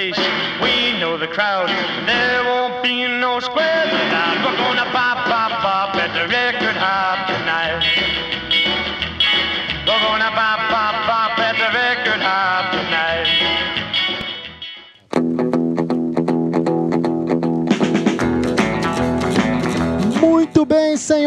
place. We know the crowd. There won't be no squares. We're gonna pop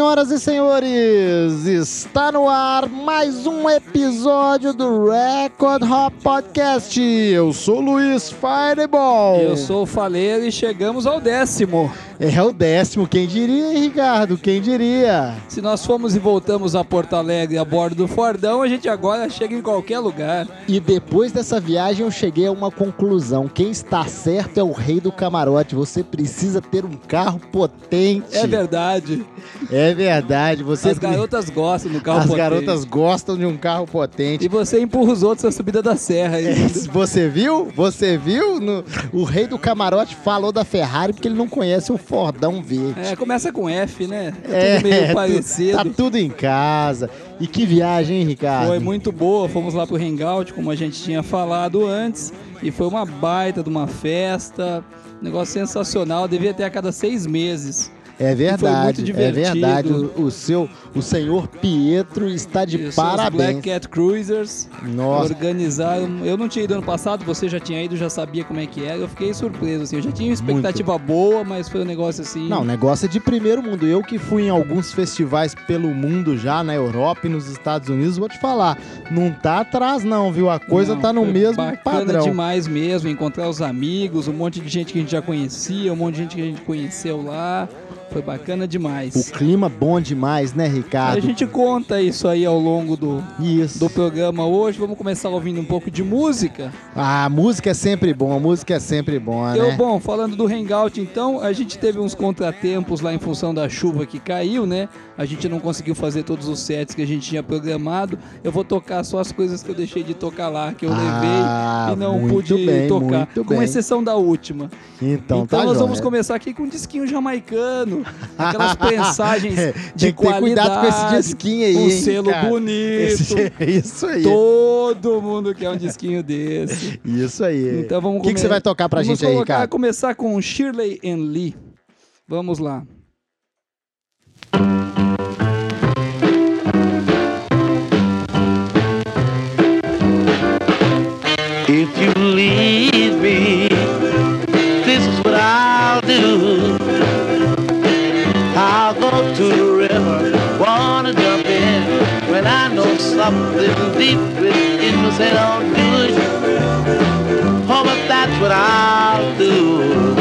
senhoras e senhores, está no ar mais um episódio do Record Hop Podcast. Eu sou Luiz Fireball. Eu sou o Faleiro e chegamos ao décimo. É o décimo, quem diria, hein, Ricardo? Quem diria? Se nós fomos e voltamos a Porto Alegre a bordo do Fordão, a gente agora chega em qualquer lugar. E depois dessa viagem eu cheguei a uma conclusão. Quem está certo é o rei do camarote. Você precisa ter um carro potente. É verdade. É verdade. Você As garotas gostam do carro As potente. garotas gostam de um carro potente. E você empurra os outros na subida da serra. É. Você viu? Você viu? No- o rei do camarote falou da Ferrari porque ele não conhece o Fordão verde. É, começa com F, né? É, tudo meio tu- parecido. Tá tudo em casa. E que viagem, hein, Ricardo? Foi muito boa, fomos lá pro Hangout, como a gente tinha falado antes, e foi uma baita de uma festa, negócio sensacional, devia ter a cada seis meses. É verdade, muito é verdade. O, o seu, o senhor Pietro está de Isso, os Black parabéns. Cat Cruisers Nossa, organizaram. Eu não tinha ido ano passado, você já tinha ido, já sabia como é que era. Eu fiquei surpreso, assim. Eu já tinha uma expectativa boa, mas foi um negócio assim. não, o negócio é de primeiro mundo. Eu que fui em alguns festivais pelo mundo já, na Europa e nos Estados Unidos, vou te falar, não tá atrás não, viu? A coisa Não, tá no mesmo padrão. demais mesmo, encontrar os amigos, um monte de gente que a gente já conhecia, um monte de gente que a gente conheceu lá. Foi bacana demais. O clima bom demais, né, A Ricardo? gente conta isso aí ao longo do, Isso. do programa hoje. Vamos começar ouvindo um pouco de música. Ah, a música é sempre bom, a música é sempre Eu, né? bom, falando do Hangout, então, a gente teve uns contratempos lá em função da chuva que caiu, né? A gente não conseguiu fazer todos os sets que a gente tinha programado. Eu vou tocar só as coisas que eu deixei de tocar lá, que eu Ah, levei e não pude bem, tocar. Com exceção da última. Então, Então, tá nós jóia. vamos começar aqui com um disquinho jamaicano. Aquelas prensagens É, de ter cuidado com esse qualidade, disquinho aí, Um hein, selo cara? bonito. Esse- Isso aí. Todo mundo quer um disquinho desse. Isso aí. Então vamos O que, que você vai tocar pra Vamos gente aí, colocar- Ricardo? começar com Shirley and Lee. Vamos lá. If you leave me, this is what I'll do. I'll go to the river, wanna jump in when I know something deep within me say don't do it. Oh, but that's what I'll do.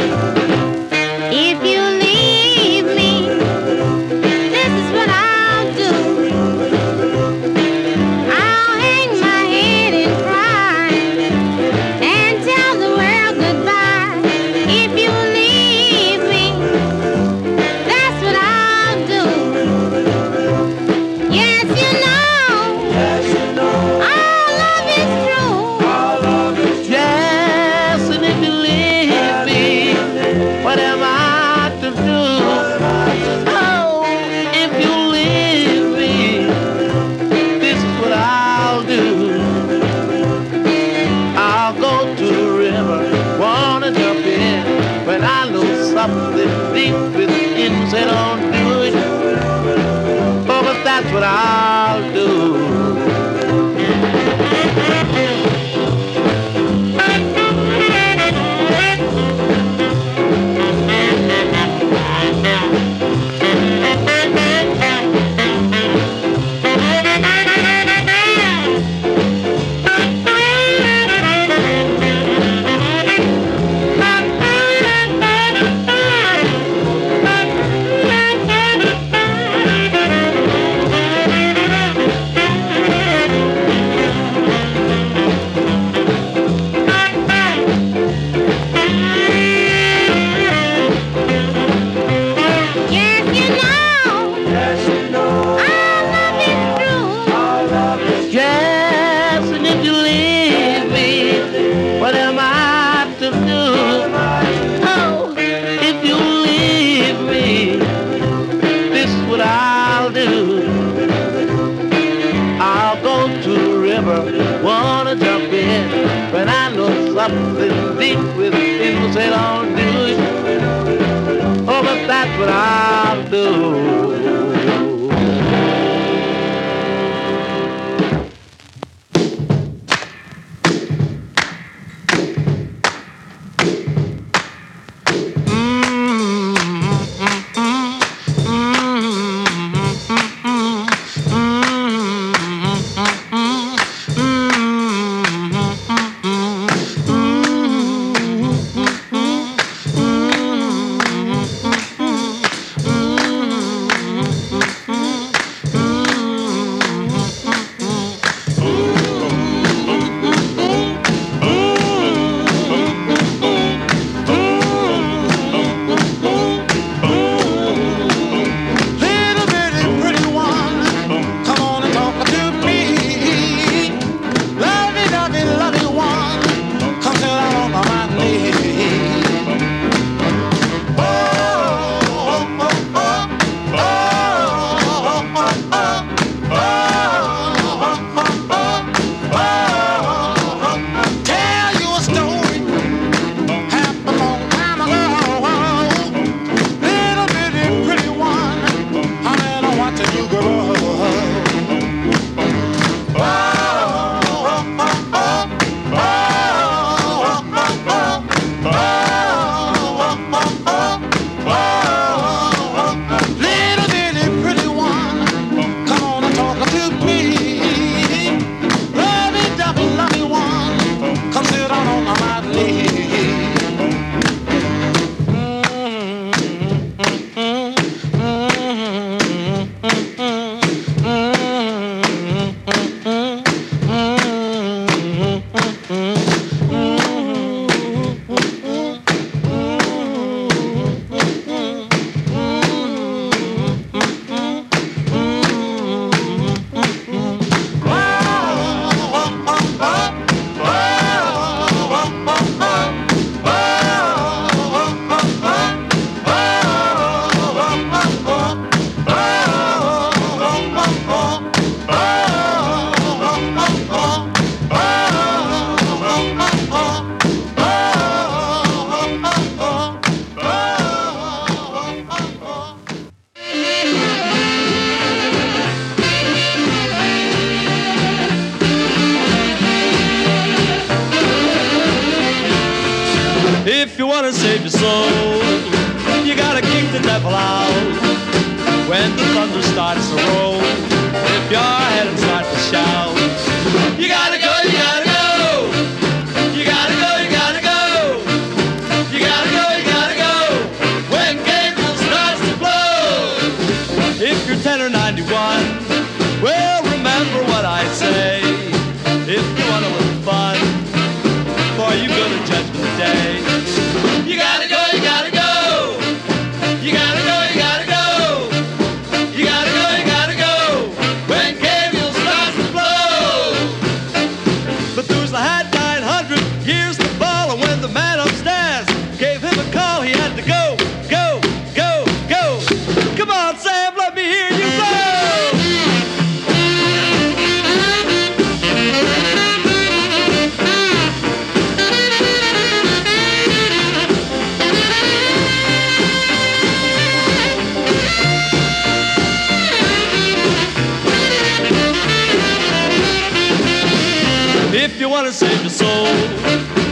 gonna save your soul.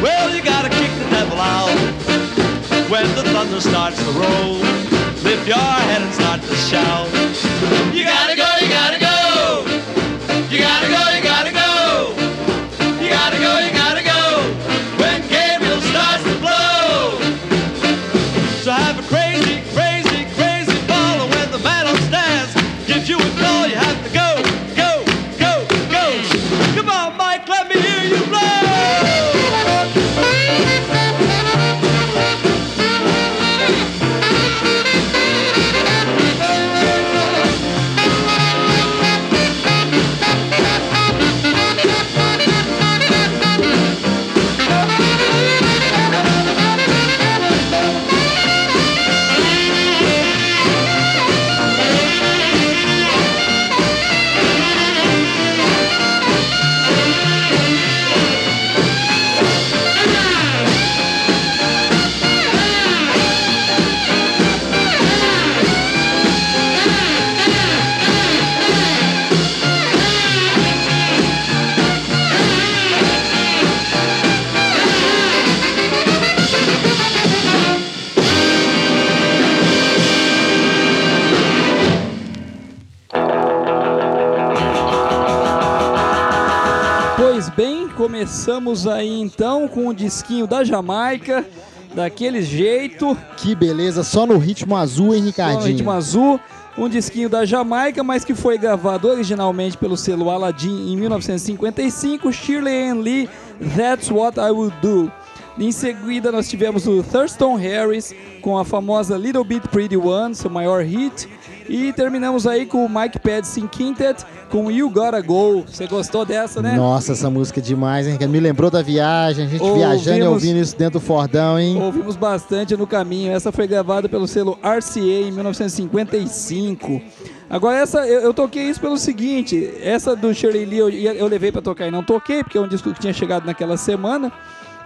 Well, you gotta kick the devil out when the thunder starts to roll. Lift your head and start to shout. You gotta go. Começamos aí então com o disquinho da Jamaica, daquele jeito, Que beleza, só no ritmo azul, hein, com o Ricardinho? ritmo azul. Um disquinho da Jamaica, mas que foi gravado originalmente pelo selo Aladdin em 1955, Shirley Ann Lee, That's What I Will Do. Em seguida nós tivemos o Thurston Harris com a famosa Little Bit Pretty One, seu maior hit. E terminamos aí com o Mike Padson Quintet com You Gotta Go. Você gostou dessa, né? Nossa, essa música é demais, hein? Me lembrou da viagem, a gente Ouvimos- viajando e ouvindo isso dentro do Fordão, hein? Ouvimos bastante no caminho. Essa foi gravada pelo selo RCA em 1955. Agora essa eu, eu toquei isso pelo seguinte, essa do Shirley Lee eu, eu levei pra tocar e não toquei porque é um disco que tinha chegado naquela semana.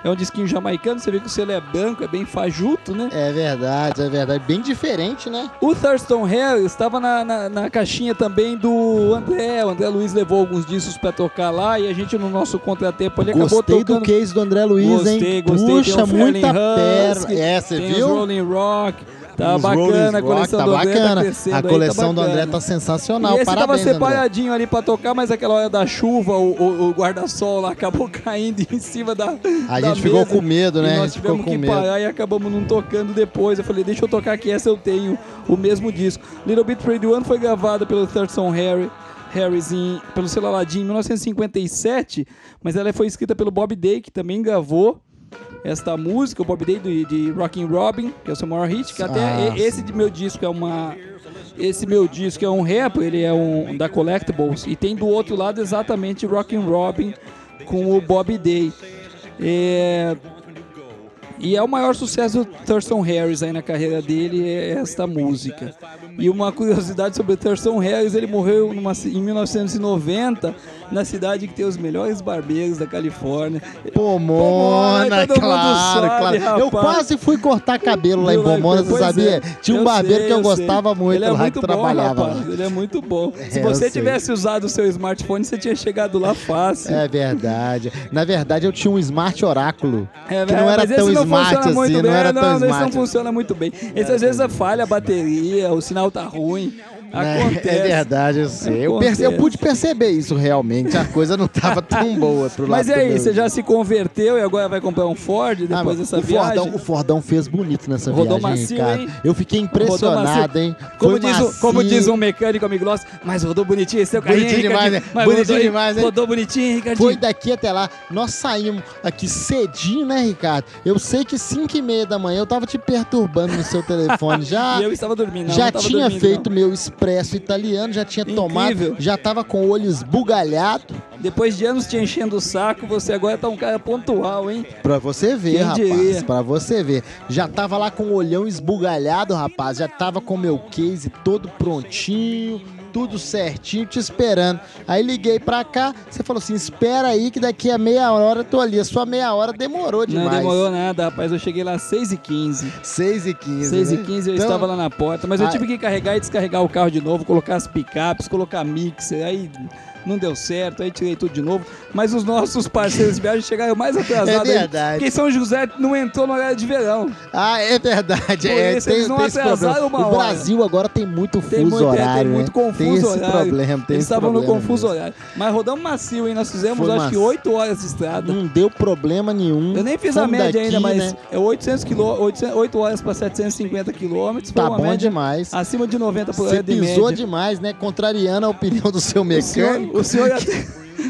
É um disquinho jamaicano, você vê que o selo é branco, é bem fajuto, né? É verdade, é verdade. Bem diferente, né? O Thurston Harris estava na, na, na caixinha também do André. O André Luiz levou alguns discos pra tocar lá e a gente no nosso contratempo ele acabou Gostei do tocando. case do André Luiz, Gostei, hein? gostei. Puxa, tem o muita pérola. É, você tem viu? Rolling Rock. Tá bacana, a coleção tá do André bacana. tá crescendo A aí, coleção tá do André bacana. tá sensacional. E esse Parabéns, tava André. separadinho ali pra tocar, mas aquela hora da chuva, o, o- o guarda-sol lá acabou caindo em cima da. A da gente ficou mesa. com medo, né? E nós ficou tivemos com que medo. parar e acabamos não tocando depois. Eu falei, deixa eu tocar aqui, essa eu tenho o mesmo disco. Little Bit Pretty One foi gravada pelo Thurston Harry. Harris em, pelo Aladdin em 1957, mas ela foi escrita pelo Bob Day, que também gravou esta música, o Bob Day de, de Rockin' Robin, que é o seu maior hit, que até Ah, esse de meu disco é uma esse meu disco é um rap, ele é um da Collectibles e tem do outro lado exatamente Rockin' Robin com o Bob Day. É, e é o maior sucesso do Thurston Harris aí na carreira dele, é esta música. E uma curiosidade sobre o Thurston Harris, ele morreu numa, em 1990 na cidade que tem os melhores barbeiros da Califórnia. Pomona, mundo claro, sabe, claro. Eu quase fui cortar cabelo lá em Pomona, você pois sabia? é. Tinha um barbeiro sei, que eu eu gostava sei. muito ele é lá, muito que bom, trabalhava rapaz. Ele é muito bom. Se É, você eu sei. tivesse usado o seu smartphone, você tinha chegado lá fácil. É verdade. Na verdade, eu tinha um Smart Oráculo. É, que não era tão não smart assim, não era não, tão esse não smart. funciona muito bem. Esse às vezes falha a bateria, o sinal tá ruim. Né? Acontece. É verdade, eu sei. Eu, perce- eu pude perceber isso realmente. A coisa não tava tão boa pro lado Mas aí, meu- você já se converteu e agora vai comprar um Ford Ah, depois mas dessa o viagem? Fordão, o Fordão fez bonito nessa Rodou viagem, macio, Ricardo. hein? Eu fiquei impressionado, hein? Como diz, o- como diz um mecânico amigo nosso, mas rodou bonitinho esse seu Bonitinho demais, né? Mas Bonitinho rodou, demais, hein? Rodou bonitinho, Ricardinho. Foi daqui até lá. Nós saímos aqui cedinho, né, Ricardo? Eu sei que 5 e meia da manhã eu tava te perturbando no seu telefone já. E eu estava dormindo. não, já não tinha dormindo, feito não. meu expresso italiano, já tinha tomado, Incrível. já tava com o olho esbugalhado. Depois de anos te enchendo o saco, você agora tá um cara pontual, hein? Pra você ver, Quem rapaz. diria? Pra você ver. Já tava lá com o olhão esbugalhado, rapaz. Já tava com o meu case todo prontinho, tudo certinho, te esperando. Aí liguei pra cá, você falou assim: espera aí que daqui a meia hora eu tô ali. A sua meia hora demorou demais. Não demorou nada, rapaz. Eu cheguei lá às 6h15. 6 e 15 6 e né? 15 eu Então, estava lá na porta, mas eu Ah. tive que carregar e descarregar o carro de novo, colocar as picapes, colocar mixer, aí não deu certo, aí tirei tudo de novo. Mas os nossos parceiros de viagem chegaram mais atrasados. É aí, verdade. Porque São José não entrou no horário de verão. Ah, é verdade. Por é, isso tem, eles não atrasaram uma O hora. Brasil agora tem muito fuso Tem muito, é, horário. tem muito né? confuso Tem esse horário. problema. Tem Eles estavam no confuso mesmo. horário. Mas rodamos macio, hein? Nós fizemos, Foi acho que macio. 8 horas de estrada. Não deu problema nenhum. Eu nem fiz a média daqui, ainda, mas né? é 800 quilô, 800, 8 horas para 750 quilômetros. Tá bom média demais. acima de 90 por Você hora de pisou média. demais, né? Contrariando a opinião do seu O mecânico. O, senhor até,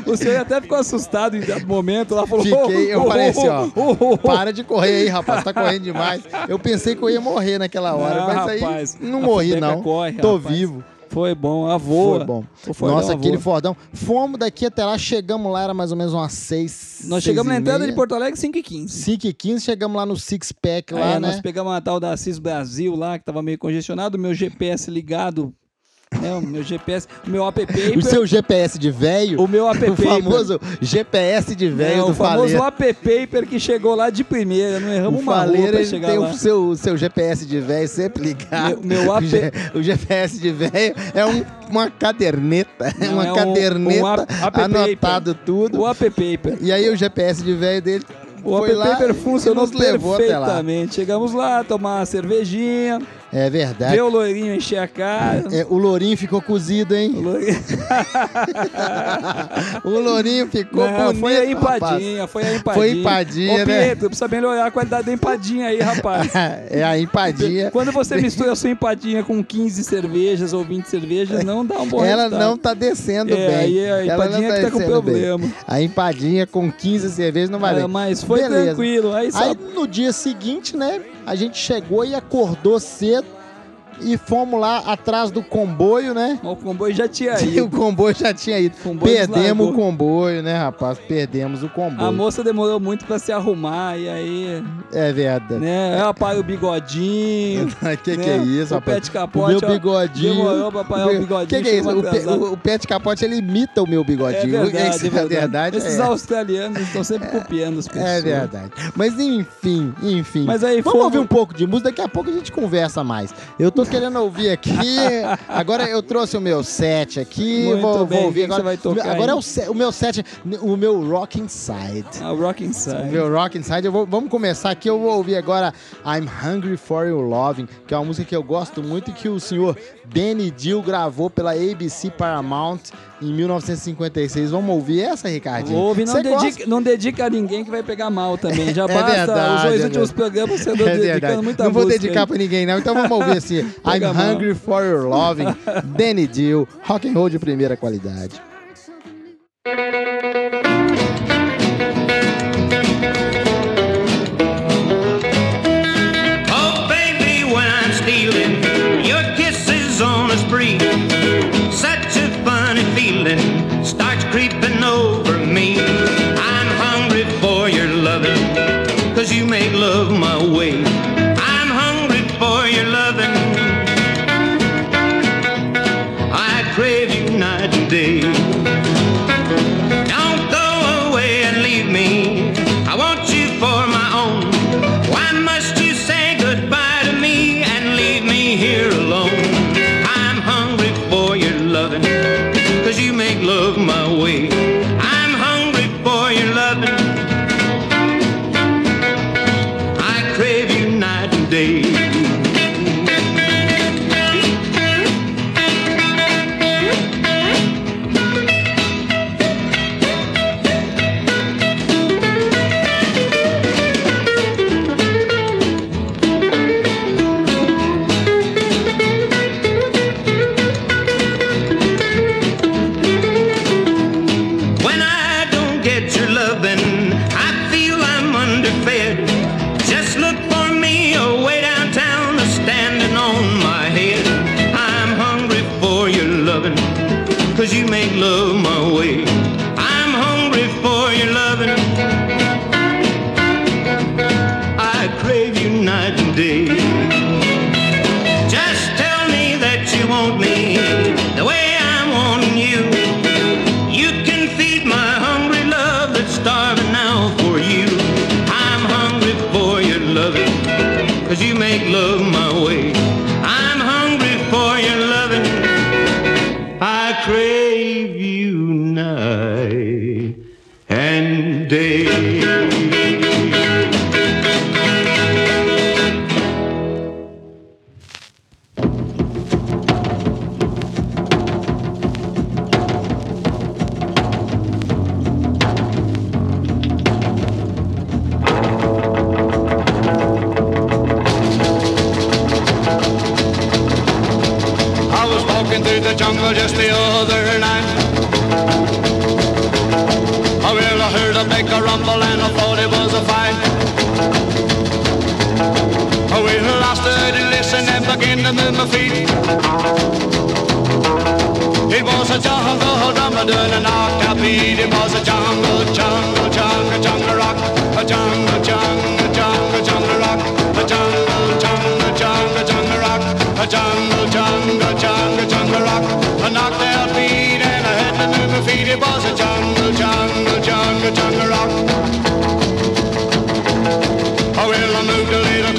o senhor até ficou assustado em dado momento. Lá falou: Fiquei, eu "Oh, falei oh, assim, ó. oh, oh, oh". Para de correr aí, rapaz. Tá correndo demais. Eu pensei que eu ia morrer naquela hora, Não, mas aí rapaz, não morri, não. corre, Tô rapaz. vivo. Foi bom, a voa. Foi bom. Fordão Nossa, aquele. Fordão. Fomos daqui até lá, chegamos lá, era mais ou menos umas 6. Nós chegamos na entrada de Porto Alegre 5 e 15 5 e 15, chegamos lá no Six Pack lá, É, né? Nós pegamos a tal da Assis Brasil lá, que tava meio congestionado, meu GPS ligado. É, o meu GPS, o meu app. O seu GPS de velho. O meu app. O famoso GPS de velho o do famoso Faleiro. app paper que chegou lá de primeira, não O erramos uma Faleiro pra ele chegar tem lá. o seu, o seu GPS de velho sempre ligado. Meu- meu O AP G- O, GPS de velho é um- uma caderneta. É Não, uma é um- caderneta um app- app anotado tudo. O app paper. E aí o GPS de velho dele O foi app lá paper funcionou perfeitamente. Chegamos lá, tomar uma cervejinha. É verdade. Vê o loirinho encher a cara. É, o lourinho ficou cozido, O hein? loirinho... O lourinho ficou Não, bonito, foi a rapaz. empadinha, foi a empadinha. Foi empadinha, Ô, né? Pietro, precisa melhorar a qualidade da empadinha aí, rapaz. É a empadinha. Quando você mistura a sua empadinha com 15 cervejas ou 20 cervejas, não dá um bom Ela resultado. não tá descendo É, bem. aí a Ela empadinha não que tá com descendo bem. problema. A empadinha com 15 cervejas não vai Ah, bem. mas foi Beleza. tranquilo. Aí só Aí no dia seguinte, né, a gente chegou e acordou cedo e fomos lá atrás do comboio, né? o comboio já tinha E o ido. comboio já tinha ido. comboio Perdemos o comboio, né, rapaz? Perdemos o comboio. A moça demorou muito pra se arrumar e aí, É verdade. né, ela para o bigodinho. que que né, é isso, o rapaz? pet o capote, meu ó, bigodinho. demorou pra parar o bigodinho, Que que é isso? O, pe- o- o pet capote ele imita o meu É bigodinho. verdade, Isso é verdade. verdade, Esses é. australianos estão sempre copiando as pessoas. É verdade. Mas enfim, enfim. Mas aí, Vamos ouvir um pouco de música, daqui a pouco a gente conversa mais. Eu tô querendo ouvir aqui. Agora eu trouxe o meu set aqui. Muito vou, bem, vou o ouvir agora. você vai tocar agora é o, se- o meu set, o meu Rock Inside. A Rock O Inside. meu Rock Inside, vou- vamos começar aqui. Eu vou ouvir agora I'm Hungry for Your Loving, que é uma música que eu gosto muito e que o senhor Benny Dill gravou pela ABC Paramount em 1956. Vamos ouvir essa, Ricardinho? Ouve, não dedica, não dedica a ninguém que vai pegar mal também. Já É basta verdade, os dois é últimos verdade. programas você É dedicando muita Não vou música dedicar pra ninguém, não. Então vamos ouvir assim. I'm. Hungry for Your Loving, Danny Dill, rock and roll de primeira qualidade.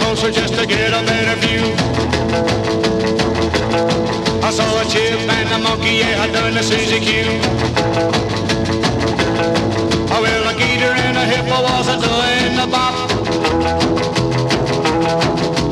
Closer just to get a better view. I saw a chip and a monkey, yeah, I done the Suzy Q. Oh, well, a gator and a hippo was a doing the bop.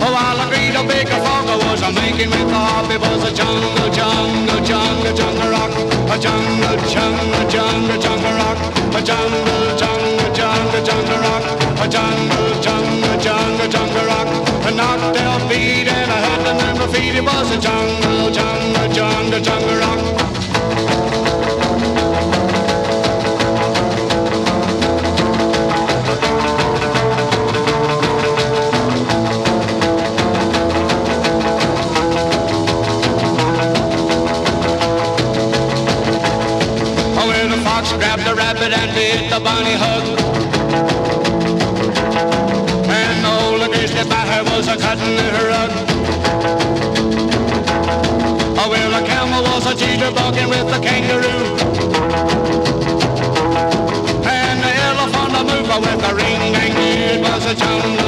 Oh, while a great a big fog was a making with the harp, it was a jungle, jungle, jungle, jungle rock. A jungle, jungle, jungle, jungle rock. A jungle, jungle, jungle, jungle rock. A jungle, jungle, jungle, jungle rock. A knocked their feet and I had them in feet. It was a jungle, jungle, jungle, jungle rock. Oh, the rabbit and the bunny hug. A her rug. Oh, well, the camel was a cheater jitterbugging with the kangaroo. And the elephant a mover with a ring dang It was a jungle,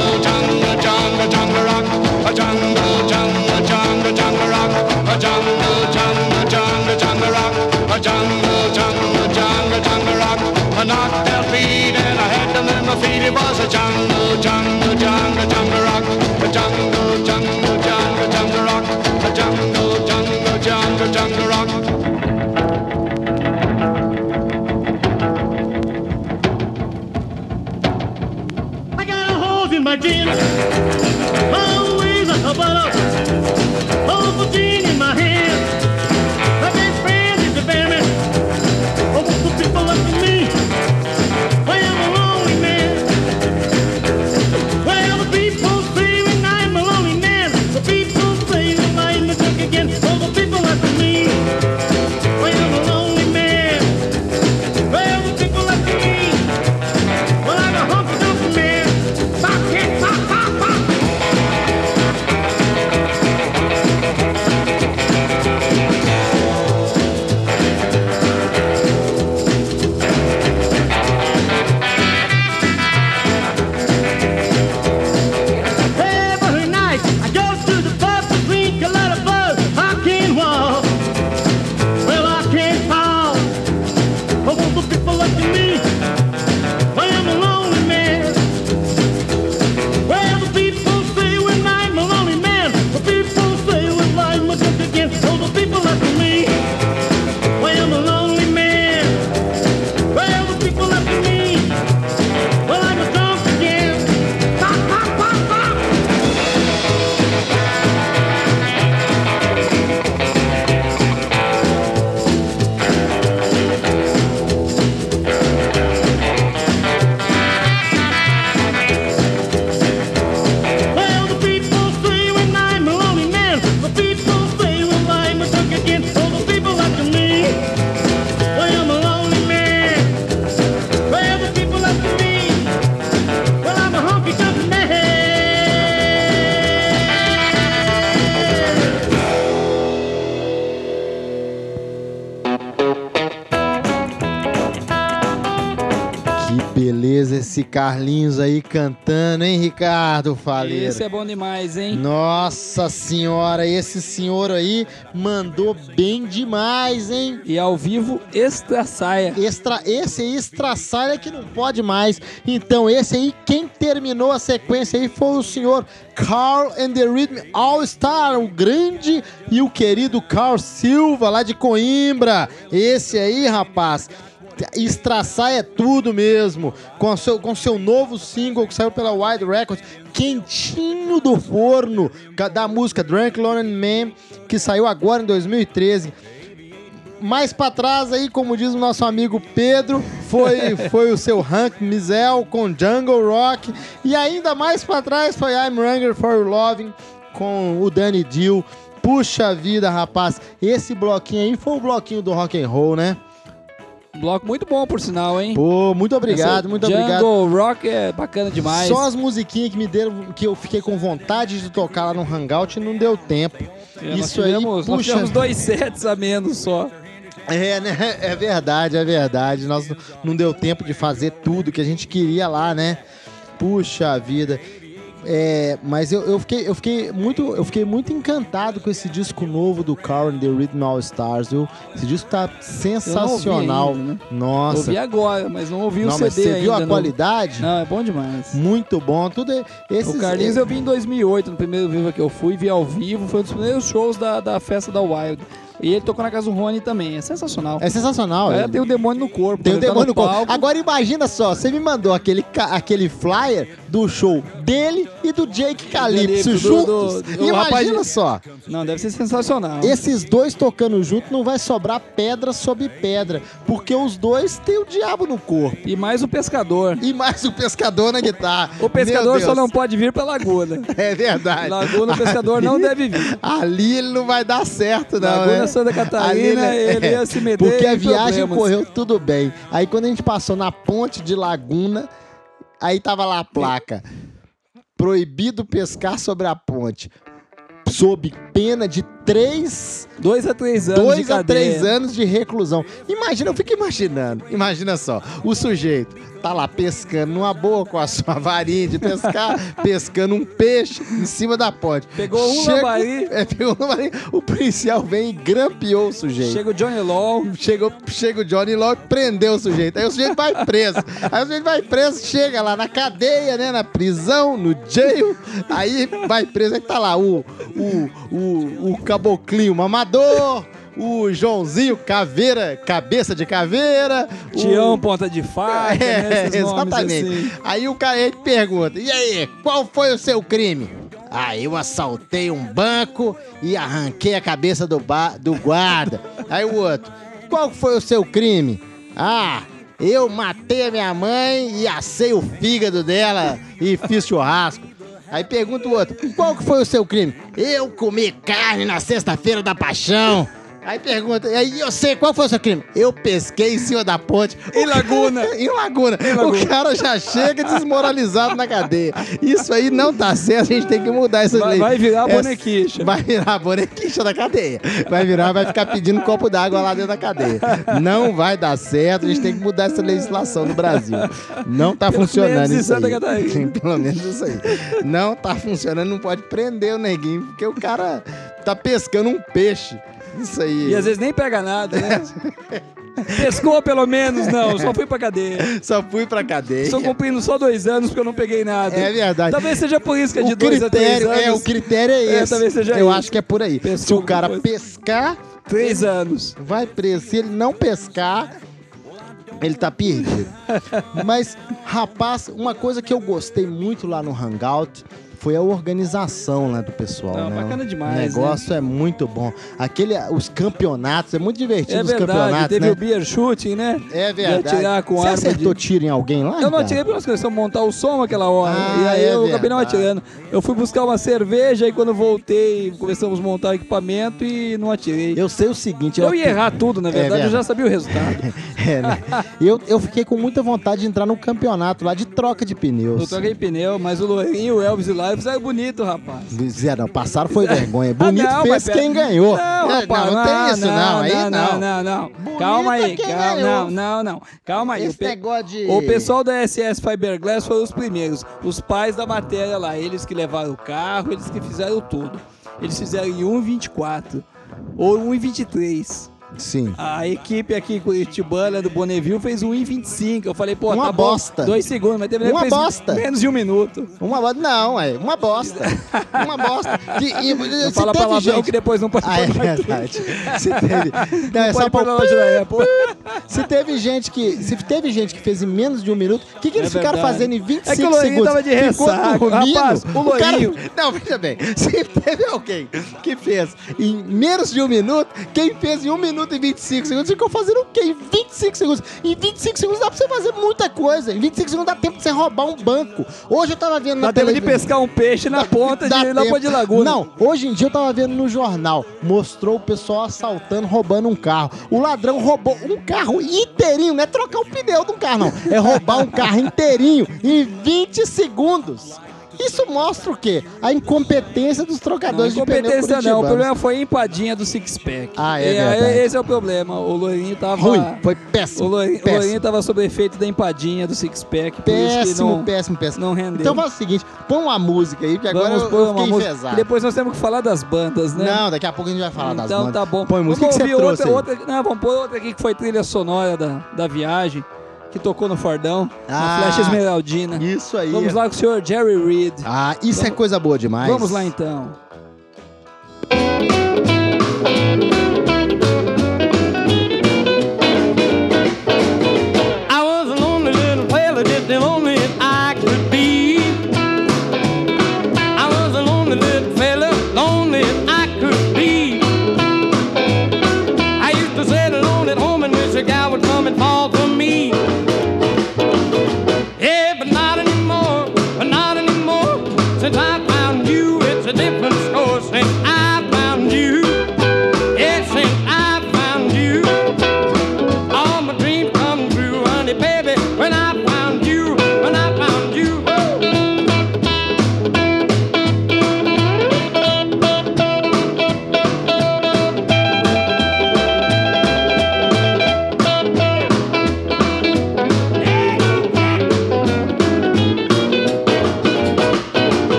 esse Carlinhos aí cantando, hein, Ricardo Faleiro? Esse é bom demais, hein? Nossa senhora, esse senhor aí mandou bem demais, hein? E ao vivo, extra saia. Extra, esse aí estraçalha que não pode mais. Então, esse aí, quem terminou a sequência aí foi o senhor Carl and the Rhythm All Star, o grande e o querido Carl Silva, lá de Coimbra. Esse aí, rapaz. Estraçar é tudo mesmo. Com seu, com seu novo single que saiu pela Wide Records, quentinho do forno, da música Drunk Lonely Man, que saiu agora em 2013 mais pra trás aí, como diz o nosso amigo Pedro, foi, foi o seu Hank Mizel com Jungle Rock. E ainda mais pra trás foi I'm Hunger for Loving com o Danny Dill. Puxa vida, rapaz. Esse bloquinho aí foi o bloquinho do rock and roll, né? Bloco muito bom, por sinal, hein? Pô, muito obrigado, Essa muito Jungle obrigado. Rock é bacana demais. Só as musiquinhas que me deram, que eu fiquei com vontade de tocar lá no Hangout e não deu tempo. É, nós Isso aí, tivemos, nós puxa. tivemos dois sets a menos só. É, né? É verdade, é verdade. Nós não- não deu tempo de fazer tudo que a gente queria lá, né? Puxa vida. É, mas eu, eu, fiquei, eu, fiquei muito, eu fiquei muito encantado com esse disco novo do Carl The Rhythm All Stars, viu? Esse disco tá sensacional. ainda, né? Nossa. Ouvi agora, mas não ouvi o Não, CD mas você ainda. viu a não. qualidade? Não, é bom demais. Muito bom. Tudo é- esses, O Carlinhos eu vi em 2008, no primeiro Viva que eu fui, vi ao vivo, foi um dos primeiros shows da, da festa da Wild. E ele tocou na casa do Rony também, é sensacional. É sensacional. É, tem o demônio no corpo. Tem o ele tá demônio no corpo. Agora imagina só, você me mandou aquele, aquele flyer do show dele e do Jake Calypso do- juntos. do- do imagina rapaz- só, Não, deve ser sensacional. esses dois tocando junto não vai sobrar pedra sobre pedra, porque os dois têm o diabo no corpo. E mais o pescador. E mais o pescador na guitarra. O pescador só não pode vir pra Laguna. É verdade. Laguna, o pescador não deve vir. Ali ele não vai dar certo, não. Laguna, né? Santa Catarina, Ali ele ia se meter Porque a em viagem problemas. correu tudo bem. Aí quando a gente passou na ponte de Laguna, aí tava lá a placa. Proibido pescar sobre a ponte. Sob pena de três, Dois a três anos de dois a cadeia. três anos de reclusão. Imagina, eu fico imaginando. Imagina só, o sujeito tá lá pescando numa boa com a sua varinha de pescar, pescando um peixe em cima da ponte. Pegou um Chega- lambari. É, pegou um lambari. O policial vem e grampeou o sujeito. Chega o Johnny Law. Chega, chega o Johnny Law e prendeu o sujeito. Aí o sujeito vai preso. Aí o sujeito vai preso, chega lá na cadeia, né? Na prisão, no jail. Aí vai preso, aí tá lá o, o, o, o caboclinho mamador, o Joãozinho caveira, cabeça de caveira. o- Tião, ponta de faca, né? é, nomes exatamente. assim. Aí o cara ele pergunta: e aí, qual foi o seu crime? Ah, eu assaltei um banco e arranquei a cabeça do, ba- do guarda. aí o outro: qual foi o seu crime? Ah, eu matei a minha mãe e assei o fígado dela e fiz churrasco. Aí pergunta o outro: qual que foi o seu crime? Eu comi carne na sexta-feira da paixão. Aí pergunta, e aí eu sei, qual foi o seu crime? Eu pesquei em cima da ponte. Em Laguna. em Laguna. Laguna. O cara já chega desmoralizado na cadeia. Isso aí não tá certo, a gente tem que mudar essa Vai- lei. vai virar Essa- bonequicha. Vai virar bonequicha da cadeia. Vai virar, vai ficar pedindo um copo d'água lá dentro da cadeia. Não vai dar certo, a gente tem que mudar essa legislação no Brasil. Não tá Pelo funcionando em isso aí. Sim, Pelo menos isso aí. Não tá funcionando, não pode prender o neguinho, porque o cara tá pescando um peixe. Isso aí. E às vezes nem pega nada, né? Pescou pelo menos, não. Só fui pra cadeia. Só fui pra cadeia. Estou cumprindo só dois anos porque eu não peguei nada. É verdade. Talvez seja por isso que é de o dois a três critério, anos. é, o critério é É, esse. talvez seja Eu isso. acho que é por aí. Pescou Se o cara depois. pescar, Três anos. vai preso. Se ele não pescar, ele tá perdido. Mas, rapaz, uma coisa que eu gostei muito lá no Hangout foi a organização lá do pessoal, Ah, né? bacana demais, O negócio é muito bom. Aquele, os campeonatos, é muito divertido É os verdade, campeonatos, teve né? o beer shooting, né? É De verdade. atirar com Você acertou de... tiro em alguém lá? Eu não atirei porque nós começamos a montar o som aquela hora. Ah, e aí é eu acabei não verdade. atirando. Eu fui buscar uma cerveja e quando voltei, começamos a montar o equipamento e não atirei. Eu, Eu sei o seguinte... ia errar tudo, na verdade, eu verdade. já sabia o resultado. É, né? eu, eu fiquei com muita vontade de entrar no campeonato lá de troca de pneus. Eu troquei pneu, mas o Lourinho, o Elvis e o Fizeram bonito, rapaz. Fizeram, passaram foi vergonha. Bonito Ah, não, fez pera- quem ganhou. Não, É, rapaz, não, não tem isso não, aí não. não, não, não. Calma aí, calma, não, não, não. Calma aí. Esse negócio de... o pessoal da SS Fiberglass foram os primeiros, os pais da matéria lá, eles que levaram o carro, eles que fizeram tudo. Eles fizeram em 1,24 ou 1,23. Sim. A equipe aqui curitibana do Bonneville fez 1,25. Eu falei, pô, Uma tá bom, bosta. dois segundos, mas teve Uma bosta. menos de um minuto. Uma bosta. Não, é uma bosta. Uma bosta. Que, e, Não se fala teve palavrão gente... que depois não pode Ah, é verdade. Se teve... Não, é só pra... da Apple. Se teve gente que... Se teve gente que fez em menos de um minuto, o que, que eles É ficaram fazendo em 25 É que o segundos? tava de ressaca. Rapaz, o cara- Loirinho- Não, veja bem. Se teve alguém que fez em menos de um minuto, quem fez em 1 minuto e 25 segundos ficou fazendo o quê? Em 25 segundos. Em 25 segundos dá pra você fazer muita coisa. Em 25 segundos dá tempo de você roubar um banco. Hoje eu tava vendo na Dá tempo de pescar um peixe na ponta de na ponta de laguna. Não, hoje em dia eu tava vendo no jornal, mostrou o pessoal assaltando, roubando um carro. O ladrão roubou um carro inteirinho, não é trocar o pneu de um carro, não. É roubar um carro inteirinho em 20 segundos. Isso mostra o quê? A incompetência dos trocadores não, de pneu Incompetência não, o problema foi a empadinha do six-pack. Ah, é, é, é Esse é o problema. O Loirinho tava... Ruim, foi péssimo. O Lourinho, péssimo. O tava sob efeito da empadinha do six-pack. Péssimo, não, péssimo, péssimo. Não rendeu. Então faz o seguinte, põe uma música aí, que agora Vamos eu, eu fiquei uma música, Depois nós temos que falar das bandas, né? Não, daqui a pouco a gente vai falar então, das bandas. Então tá bom. Põe música, vamos que, que você outra, trouxe outra, Não, vamos pôr outra aqui que foi trilha sonora da, da viagem que tocou no Fordão, ah, Flecha Esmeraldina. Isso aí. Vamos lá com o senhor Jerry Reed. Ah, isso é vamos, é coisa boa demais. Vamos lá então.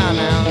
by now.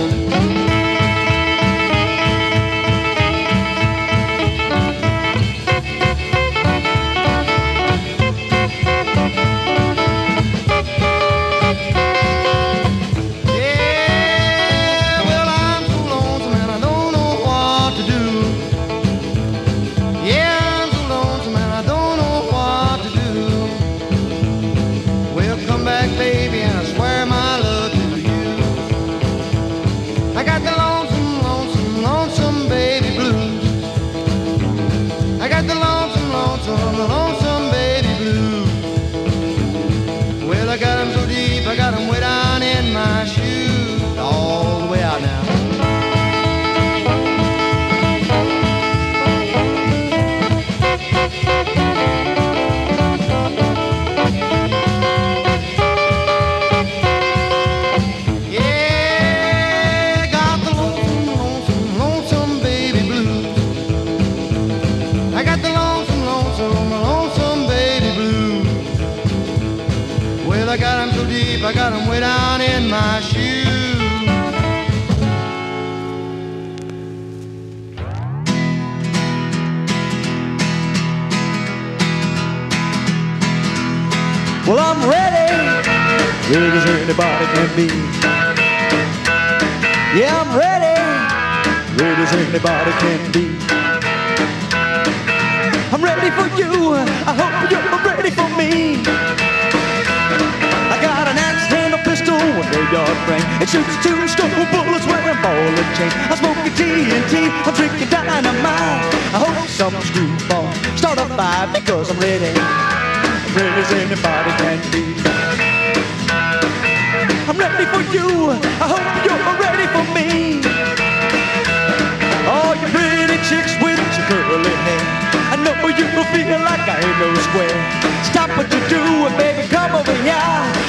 No square. Stop what you're doing, baby, come over here.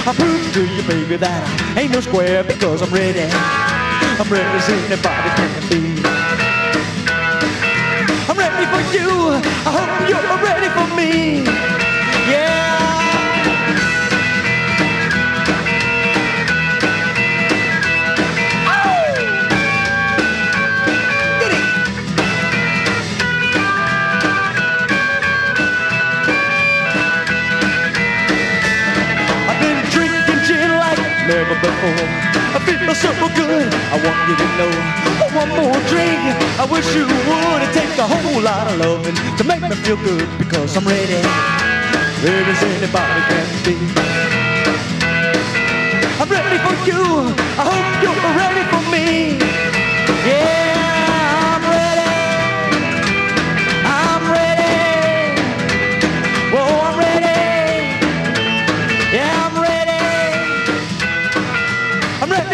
I'll prove to you, baby, that I ain't no square because I'm ready. I'm ready as anybody can be. I'm ready for you. I hope you're ready for me. I feel so good. I want you to know. One more drink. I wish you would. It take a whole lot of loving to make me feel good because I'm ready. Ready as anybody can be. I'm ready for you. I hope you're ready for me. Yeah,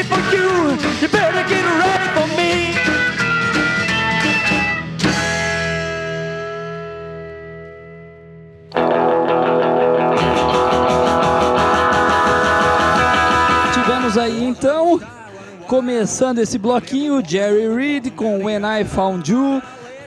for you. You better get ready for me. Tivemos aí então, começando esse bloquinho, Jerry Reed com When I Found You,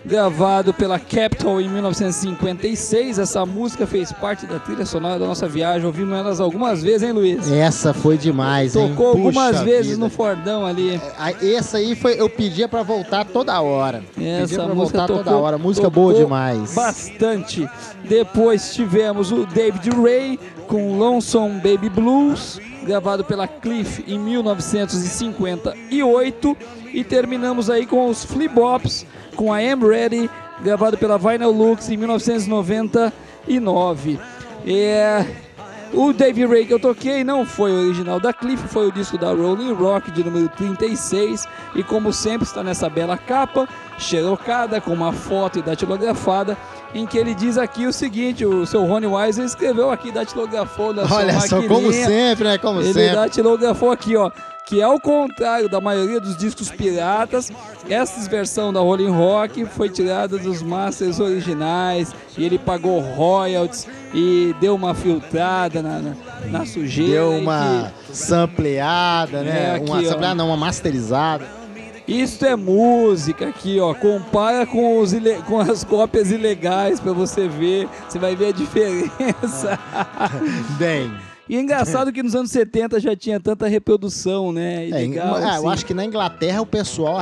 gravado pela Capitol em 1956. Essa música fez parte da trilha sonora da nossa viagem, ouvimos elas algumas vezes, hein, Luiz? Essa foi demais, hein? Tocou algumas Puxa vezes vida. no Fordão ali. Ah, Essa aí foi, eu pedia pra voltar toda hora. pedia Essa pra música voltar tocou, toda hora. Música tocou boa demais. Bastante. Depois tivemos o David Ray com Lonesome Baby Blues, gravado pela Cliff em 1958. E terminamos aí com os Flibops com I Am Ready, gravado pela Vinyl Lux em 1999. É, o Dave Ray que eu toquei não foi o original da Cliff, foi o disco da Rolling Rock de número 36 e como sempre está nessa bela capa, xerocada com uma foto e datilografada, em que ele diz aqui o seguinte, o seu Rony Weiser escreveu aqui, datilografou na Olha sua só, como sempre, né? Como Ele sempre. datilografou aqui, ó. Que ao contrário da maioria dos discos piratas, essa versão da Rolling Rock foi tirada dos masters originais e ele pagou royalties e deu uma filtrada na, na, na sujeira. Deu uma sampleada, né? É, aqui, uma sampleada, não, uma masterizada. que Isso é música aqui, ó. Compara com, os com as cópias ilegais pra você ver. Você vai ver a diferença. Bem. E é engraçado que nos anos 70 já tinha tanta reprodução, né? É, Ilegal, é, eu assim. acho que na Inglaterra o pessoal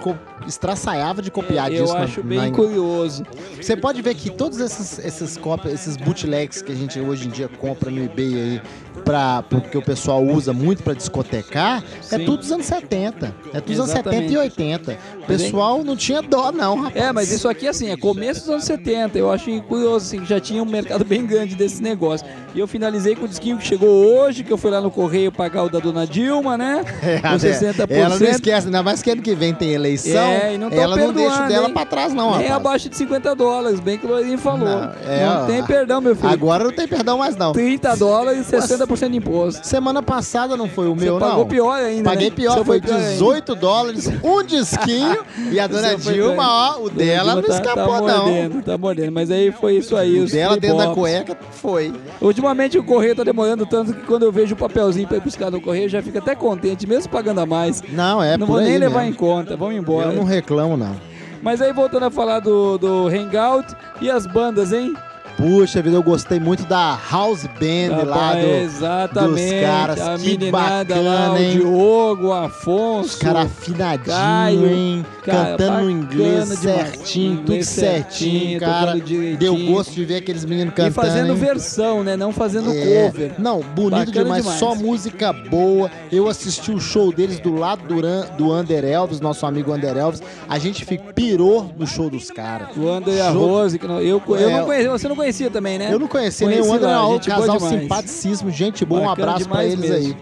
co- estraçaiava de copiar É, Eu disso. na- acho na bem Ing- curioso. Você pode ver que todos esses, esses cópias, esses bootlegs que a gente hoje em dia compra no eBay aí, pra, porque o pessoal usa muito pra discotecar, é Sim. tudo dos anos 70. É tudo dos anos 70 Exatamente. e 80. O pessoal não tinha dó, não, rapaz. É, mas isso aqui, assim, é começo dos anos 70. Eu acho curioso, assim, que já tinha um mercado bem grande desse negócio. E eu finalizei com o disquinho que chegou hoje, que eu fui lá no correio pagar o da dona Dilma, né? É, Com 60%. Ela não esquece, ainda mais que ano que vem tem eleição. É, e não ela não deixa dela pra trás, não, Nem rapaz. abaixo de 50 dólares, bem que o Loirinho falou. Não, Não, é, ó, tem perdão, meu filho. Agora não tem perdão mais, não. 30 dólares e 60% de imposto. Semana passada não foi o meu, Você não. pagou pior ainda, Paguei né? pior, Você foi foi pior ainda. 18 dólares, um disquinho. e a dona Dilma, ó, o dela não tá, escapou, tá não. mordendo, Tá mordendo, mas aí foi isso aí. O dela dentro da flip-flops. cueca foi. Ultimamente o correio tá demorando tanto que quando eu vejo o papelzinho pra ir buscar no correio, já fico até contente, mesmo pagando a mais. Não, é não vou nem levar mesmo. em conta, vamos embora. Eu não reclamo, não. Mas aí voltando a falar do, do Hangout e as bandas, hein? Puxa vida, eu gostei muito da House Band lá do, exatamente. dos caras. a que meninada bacana, lá, o hein? Diogo, o Afonso. Os caras afinadinhos, hein? cara, cantando no inglês certinho, tudo Inglês certinho, certinho, cara. Deu gosto de ver aqueles meninos cantando. E fazendo hein? versão, né? Não fazendo É, cover. Não, bonito demais, demais. só música boa. Eu assisti o show deles do lado do, Ran- do Under Elvis, nosso amigo Under Elvis. A gente pirou no show dos caras. O André e a Rose, que não, eu, eu É. não conhecia, você não conhecia também, né? Eu não conheci nem o Conheci André, não. gente boa casal simpaticíssimo, gente boa. Um Bacana abraço pra eles mesmo. aí.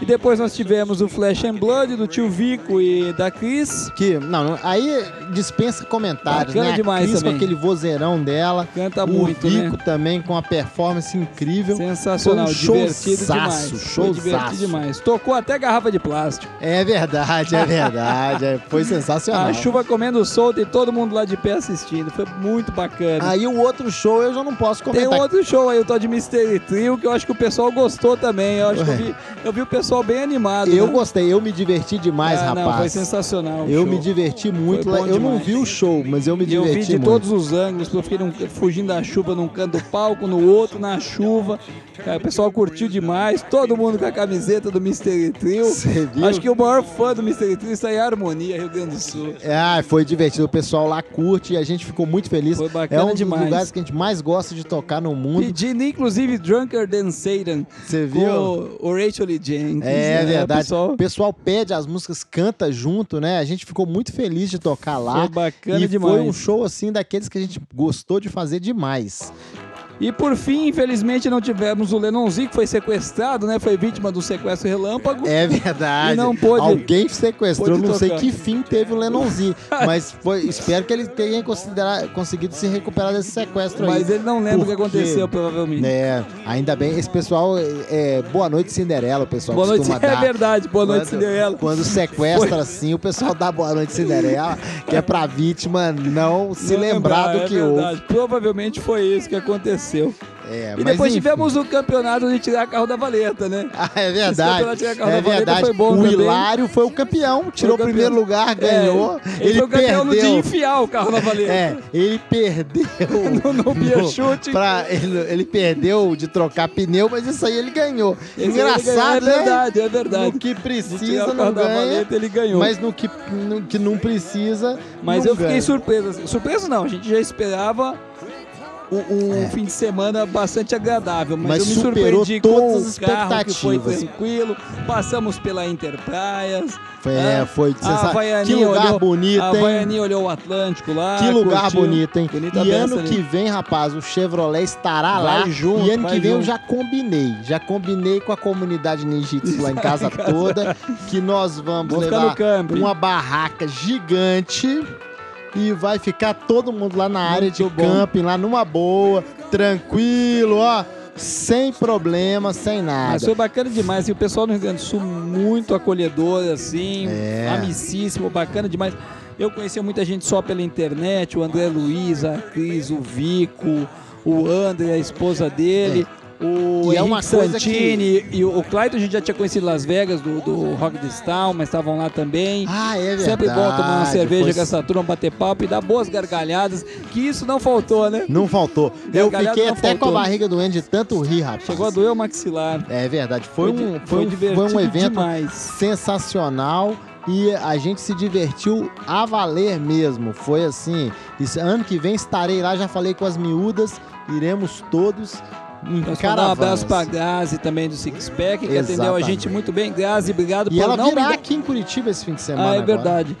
E depois nós tivemos o Flash and Blood do tio Vico e da Cris. Que, não, aí dispensa comentários, Bacana né? demais a Cris também. com aquele vozeirão dela. Canta o muito, Vico né? também com uma performance incrível. Sensacional, Foi um divertido showzaço, demais. Foi showzaço. divertido demais. Tocou até garrafa de plástico. É verdade, é verdade. é, foi sensacional. A chuva comendo solta e todo mundo lá de pé assistindo. Foi muito bacana. Aí o outro show eu já não posso Tem comentar. um outro show aí, o tal de Mystery Trio, que eu acho que o pessoal gostou também. Eu acho que eu Ué. vi, eu vi o pessoal bem animado. Eu né? gostei, eu me diverti demais, Ah, rapaz. Não, foi sensacional. Eu show. me diverti muito. Eu não vi o show, mas eu me E eu diverti vi de muito. todos os ângulos, eu fiquei num- fugindo da chuva num canto do palco, no outro, na chuva. Cara, o pessoal curtiu demais, todo mundo com a camiseta do Mystery Trio. Acho que o maior fã do Mystery Trio está em Harmonia, Rio Grande do Sul. Ah, foi divertido. O pessoal lá curte e a gente ficou muito feliz. Foi bacana é um dos demais. lugares que a gente mais gosta de tocar no mundo. Pedindo, inclusive, Drunker Than Satan. Você viu? o- Rachel Lee Jenkins. É né? verdade. O pessoal pessoal pede as músicas, canta junto, né? A gente ficou muito feliz de tocar lá. Foi bacana e demais. foi um show assim daqueles que a gente gostou de fazer demais. E por fim, infelizmente, não tivemos o Lenonzinho, que foi sequestrado, né? Foi vítima do sequestro relâmpago. É verdade. E não pôde- Alguém sequestrou, pôde não sei que fim teve o Lenonzinho. mas foi, espero que ele tenha conseguido se recuperar desse sequestro aí. Mas ele não lembra o que aconteceu, provavelmente. É, ainda bem. Esse pessoal, é, boa noite Cinderela, o pessoal Boa noite, é dar. verdade. Boa noite, Quando- Cinderela. Quando sequestra assim, o pessoal dá boa noite Cinderela, que é pra vítima não se Não lembrar do é que verdade. houve. Provavelmente foi isso que aconteceu. É, E depois enfim. tivemos o campeonato de tirar carro da valeta, né? Ah, é verdade. É da verdade. foi bom o também. Hilário foi o campeão, tirou o campeão. primeiro lugar, ganhou. É, ele, foi o campeão no de perdeu. enfiar o carro na valeta. É, ele perdeu. No- no Biachute. pra- ele, ele perdeu de trocar pneu, mas isso aí ele ganhou. Esse aí ele Engraçado, ganhou, É né? verdade, é verdade. No que precisa não da ganha, valeta, ele ganhou. mas no que, no que não precisa Mas não eu fiquei ganha. surpreso. Surpreso não, a gente já esperava um, um fim de semana bastante agradável, mas, É. Mas eu me superou surpreendi todas com as o carro que foi expectativas. tranquilo. Passamos pela Interpraias. Foi, é, Ah, foi a Que lugar olhou, bonito, A hein? Havaianinha olhou o Atlântico lá. Que lugar curtiu. bonito, hein? Bonita e ano ali. que vem, rapaz, o Chevrolet estará Vai lá. junto, e ano que vem eu junto. já combinei. Já combinei com a comunidade ninjitsu lá em casa toda que nós vamos Vou levar uma barraca gigante e vai ficar todo mundo lá na área de Muito bom. camping, lá numa boa, tranquilo, ó. Sem problema, sem nada. Mas foi bacana demais. E o pessoal do Rio Grande do Sul muito acolhedor, assim, É. amicíssimo, bacana demais. Eu conhecia muita gente só pela internet, o André Luiz, a Cris, o Vico, o André, a esposa dele. O E é uma Santini e o, Clayton a gente já tinha conhecido Las Vegas do, do Rock the Town, mas estavam lá também. Ah, é verdade. Sempre bom tomar uma cerveja Foi- com essa turma, bater papo e dar boas gargalhadas, que isso não faltou, né? Não faltou. Eu fiquei até com faltou. a barriga doendo de tanto rir, rapaz. Chegou a doer o maxilar. É verdade. Foi, Foi um, foi, foi foi um evento demais. sensacional e a gente se divertiu a valer mesmo. Foi assim. Isso, ano que vem estarei lá, já falei com as miúdas, iremos todos Nós mandar um abraço pra. Grazi também do Six Pack, que atendeu a Exatamente. gente muito bem. Grazi, obrigado E por ela não me virá dar... aqui em Curitiba esse fim de semana. Ah, é agora. verdade.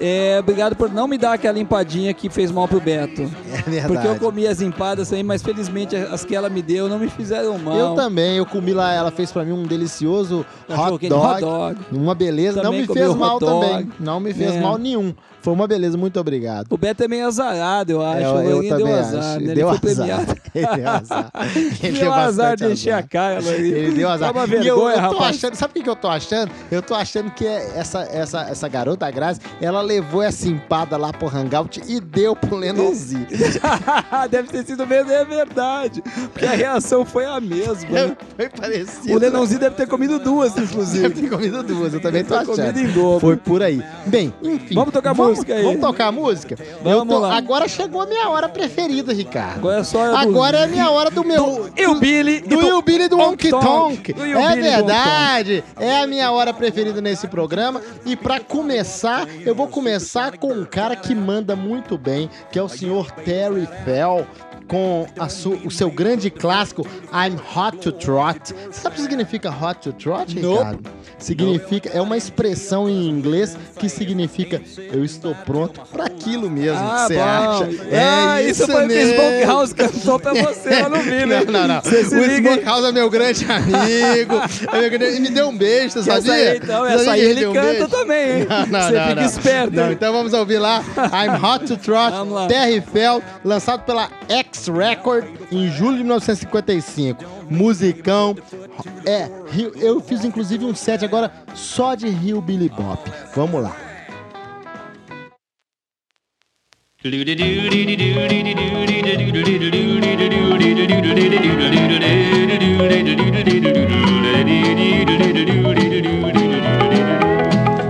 É, obrigado por não me dar aquela limpadinha que fez mal pro Beto. É verdade. Porque eu comi as empadas aí, mas felizmente as que ela me deu não me fizeram mal. Eu também, eu comi lá, ela fez pra mim um delicioso hot dog, hot dog. Uma beleza, Também não me fez mal também. Não me fez É. mal nenhum. Foi uma beleza, muito obrigado. O Beto é meio azarado, eu acho. É, eu Lourinho deu também azar, acho. né? Ele Deu foi azar. premiado. Ele deu azar. Ele deu azar de encher a cara. Ele deu azar. Uma E eu- vergonha, eu, rapaz. achando, sabe o que eu tô achando? Eu tô achando que é essa, essa, essa garota, a Grazi, ela levou essa empada lá pro Hangout e deu pro Lenonzi. Deve ter sido mesmo, é verdade. Porque a reação foi a mesma. né? Foi parecido. O Lenãozinho deve ter comido duas, inclusive. Deve ter comido duas, eu também tô achando. comido em dobro. Foi por aí. Bem, enfim. Vamos tocar música aí. Vamos tocar a música? Vamos tô- lá. Agora chegou a minha hora preferida, Ricardo. Agora é só a do- Agora é a minha hora do meu... E o Billy Do Will Billy do Wonky Tonk. Do É do verdade. É a minha hora preferida nesse programa. E pra começar, eu vou começar com um cara que manda muito bem, que é o senhor Terry Fell. Com a su- o seu grande clássico I'm Hot to Trot. Você sabe o que significa Hot to Trot, Nope. Ricardo? Significa, é uma expressão em inglês que significa eu estou pronto pra aquilo mesmo Ah, que você acha. Ah, isso foi o que. Smokehouse cantou pra você, eu não vi, né? Não, não, não. Se o? Smokehouse é meu grande amigo. É meu grande- E me deu um beijo, você Que essa sabia? aí, então, essa sabia aí ele um canta beijo? também, hein? Não, não, Você fica esperto, então vamos ouvir lá I'm Hot to Trot. Terry Fell, lançado pela X Record em julho de 1955. Musicão. É, eu fiz inclusive um set agora só de Rio Billy Bop. Vamos lá.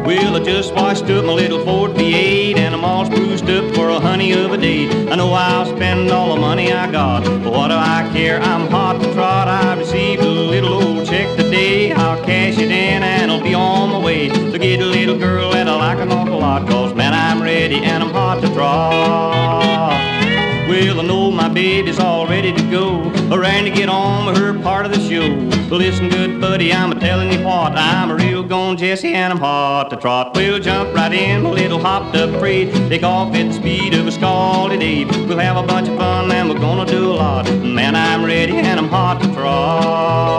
Well, I just washed up my little Ford V8 and I'm all up for a honey of a date. I know I'll spend all the money I got, but what do I care? I'm hot to trot. I received a little old check today. I'll cash it in and I'll be on my way to get a little girl that I like an awful lot. Cause man, I'm ready and I'm hot to trot. Well, I know my baby's all ready to go. Around to get on with her part of the show. Listen, good buddy, I'm a telling you what. I'm a real gone Jesse and I'm hot to trot. We'll jump right in, a little hopped up freight. Take off at the speed of a scalded ape. We'll have a bunch of fun and we're gonna do a lot. Man, I'm ready and I'm hot to trot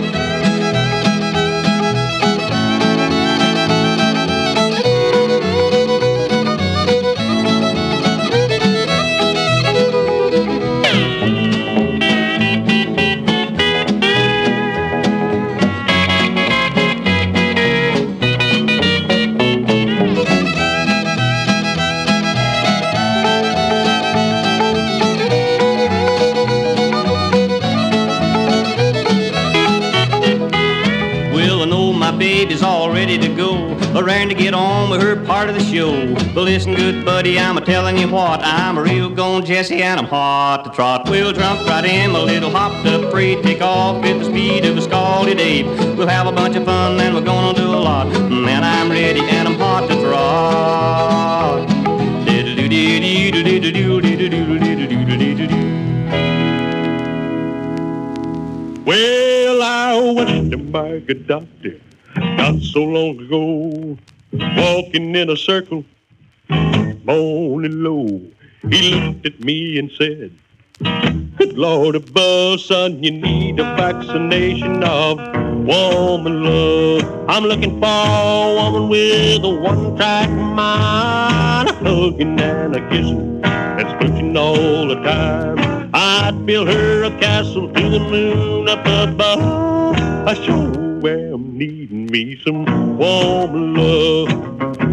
But listen, good buddy, I'm a telling you what. I'm a real gone Jesse and I'm hot to trot. We'll jump right in, a little hopped up freight. Take off at the speed of a scalded ape. We'll have a bunch of fun and we're gonna do a lot. Man, I'm ready and I'm hot to trot. Well, I went to my good doctor not so long ago, walking in a circle, moaning low. He looked at me and said, Good Lord above, son, you need a vaccination of woman love. I'm looking for a woman with a one-track mind, a hugging and a kissing, and smooching all the time. I'd build her a castle to the moon up above. I sure am needing me some woman love.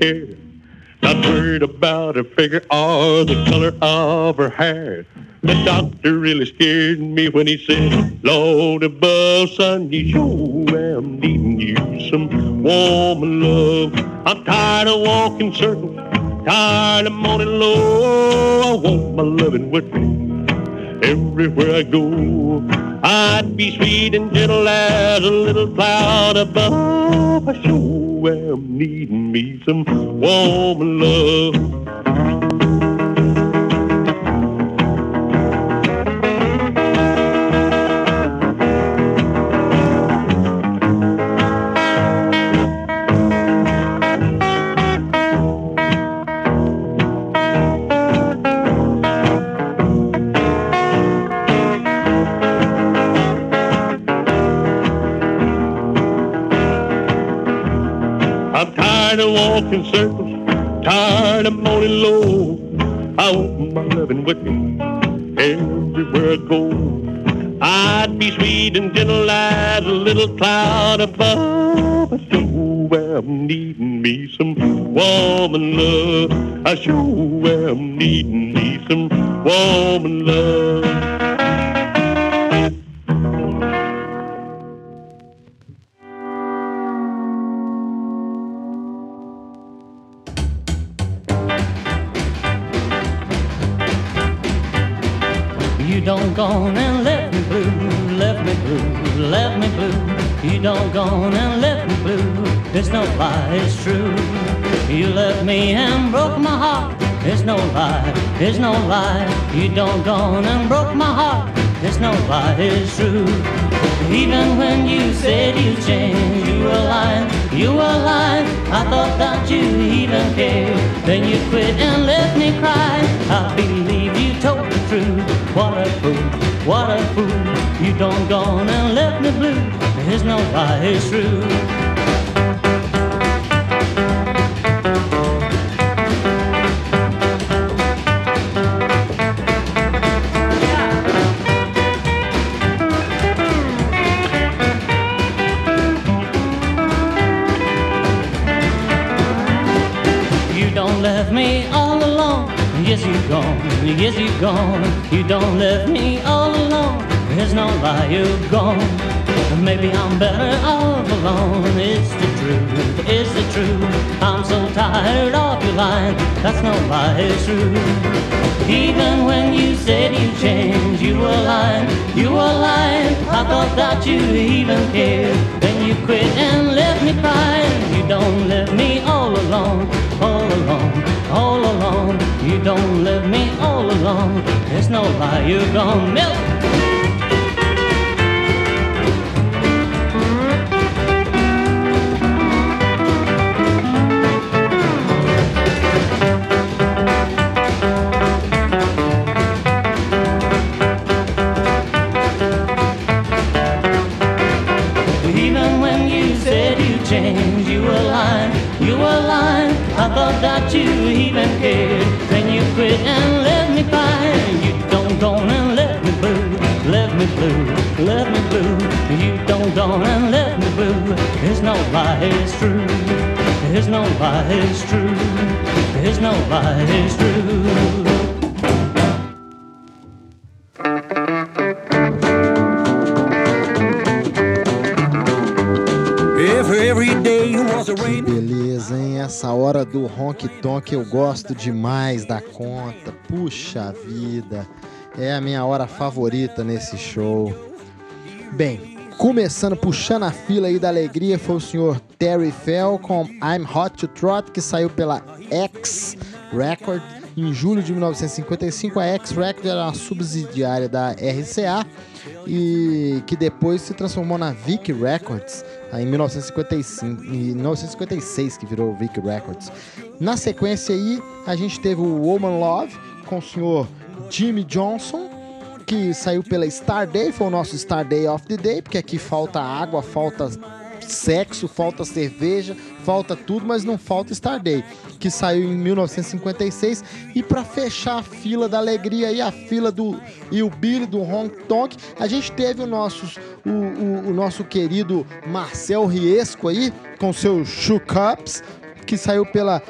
Care. Not worried about her figure or the color of her hair. The doctor really scared me when he said, Lord above, son, you sure am needing you some woman love. I'm tired of walking circles, tired of moaning low. I want my loving with me everywhere I go. I'd be sweet and gentle as a little cloud above. I sure am needing me some woman love. Left me all alone. There's no lie, you're gone. Maybe I'm better off alone. It's the truth. It's the truth. I'm so tired of your lying. That's no lie, it's true. Even when you said you changed, you were lying. You were lying. I thought that you even cared. Then you quit and left me crying. You don't leave me all alone, all alone, all alone. You don't leave me all alone. There's no lie, you're gone. Milk. You cared. Then you quit and left me crying. You don't go and let me blue, left me blue, left me blue. You don't go and let me blue. There's no lie, it's true. There's no lie, it's true. There's no lie, it's true. Hora do honk tonk eu gosto demais da conta. Puxa vida. É a minha hora favorita nesse show. Bem, começando, puxando a fila aí da alegria, foi o senhor Terry Fell com I'm Hot to Trot, que saiu pela X Record em julho de 1955. A X Record era uma subsidiária da RCA e que depois se transformou na Vic Records em 1955, em 1956 que virou Vic Records. Na sequência aí, a gente teve o Woman Love com o senhor Jimmy Johnson, que saiu pela Star Day, foi o nosso Star Day of the Day, porque aqui falta água, falta sexo, falta cerveja, falta tudo, mas não falta Star Day, que saiu em 1956. E para fechar a fila da alegria aí, a fila do e o Billy do Hong Kong, a gente teve o nosso, o, o- o nosso querido Marcel Riesco aí, com seu Shoe Cups, que saiu pela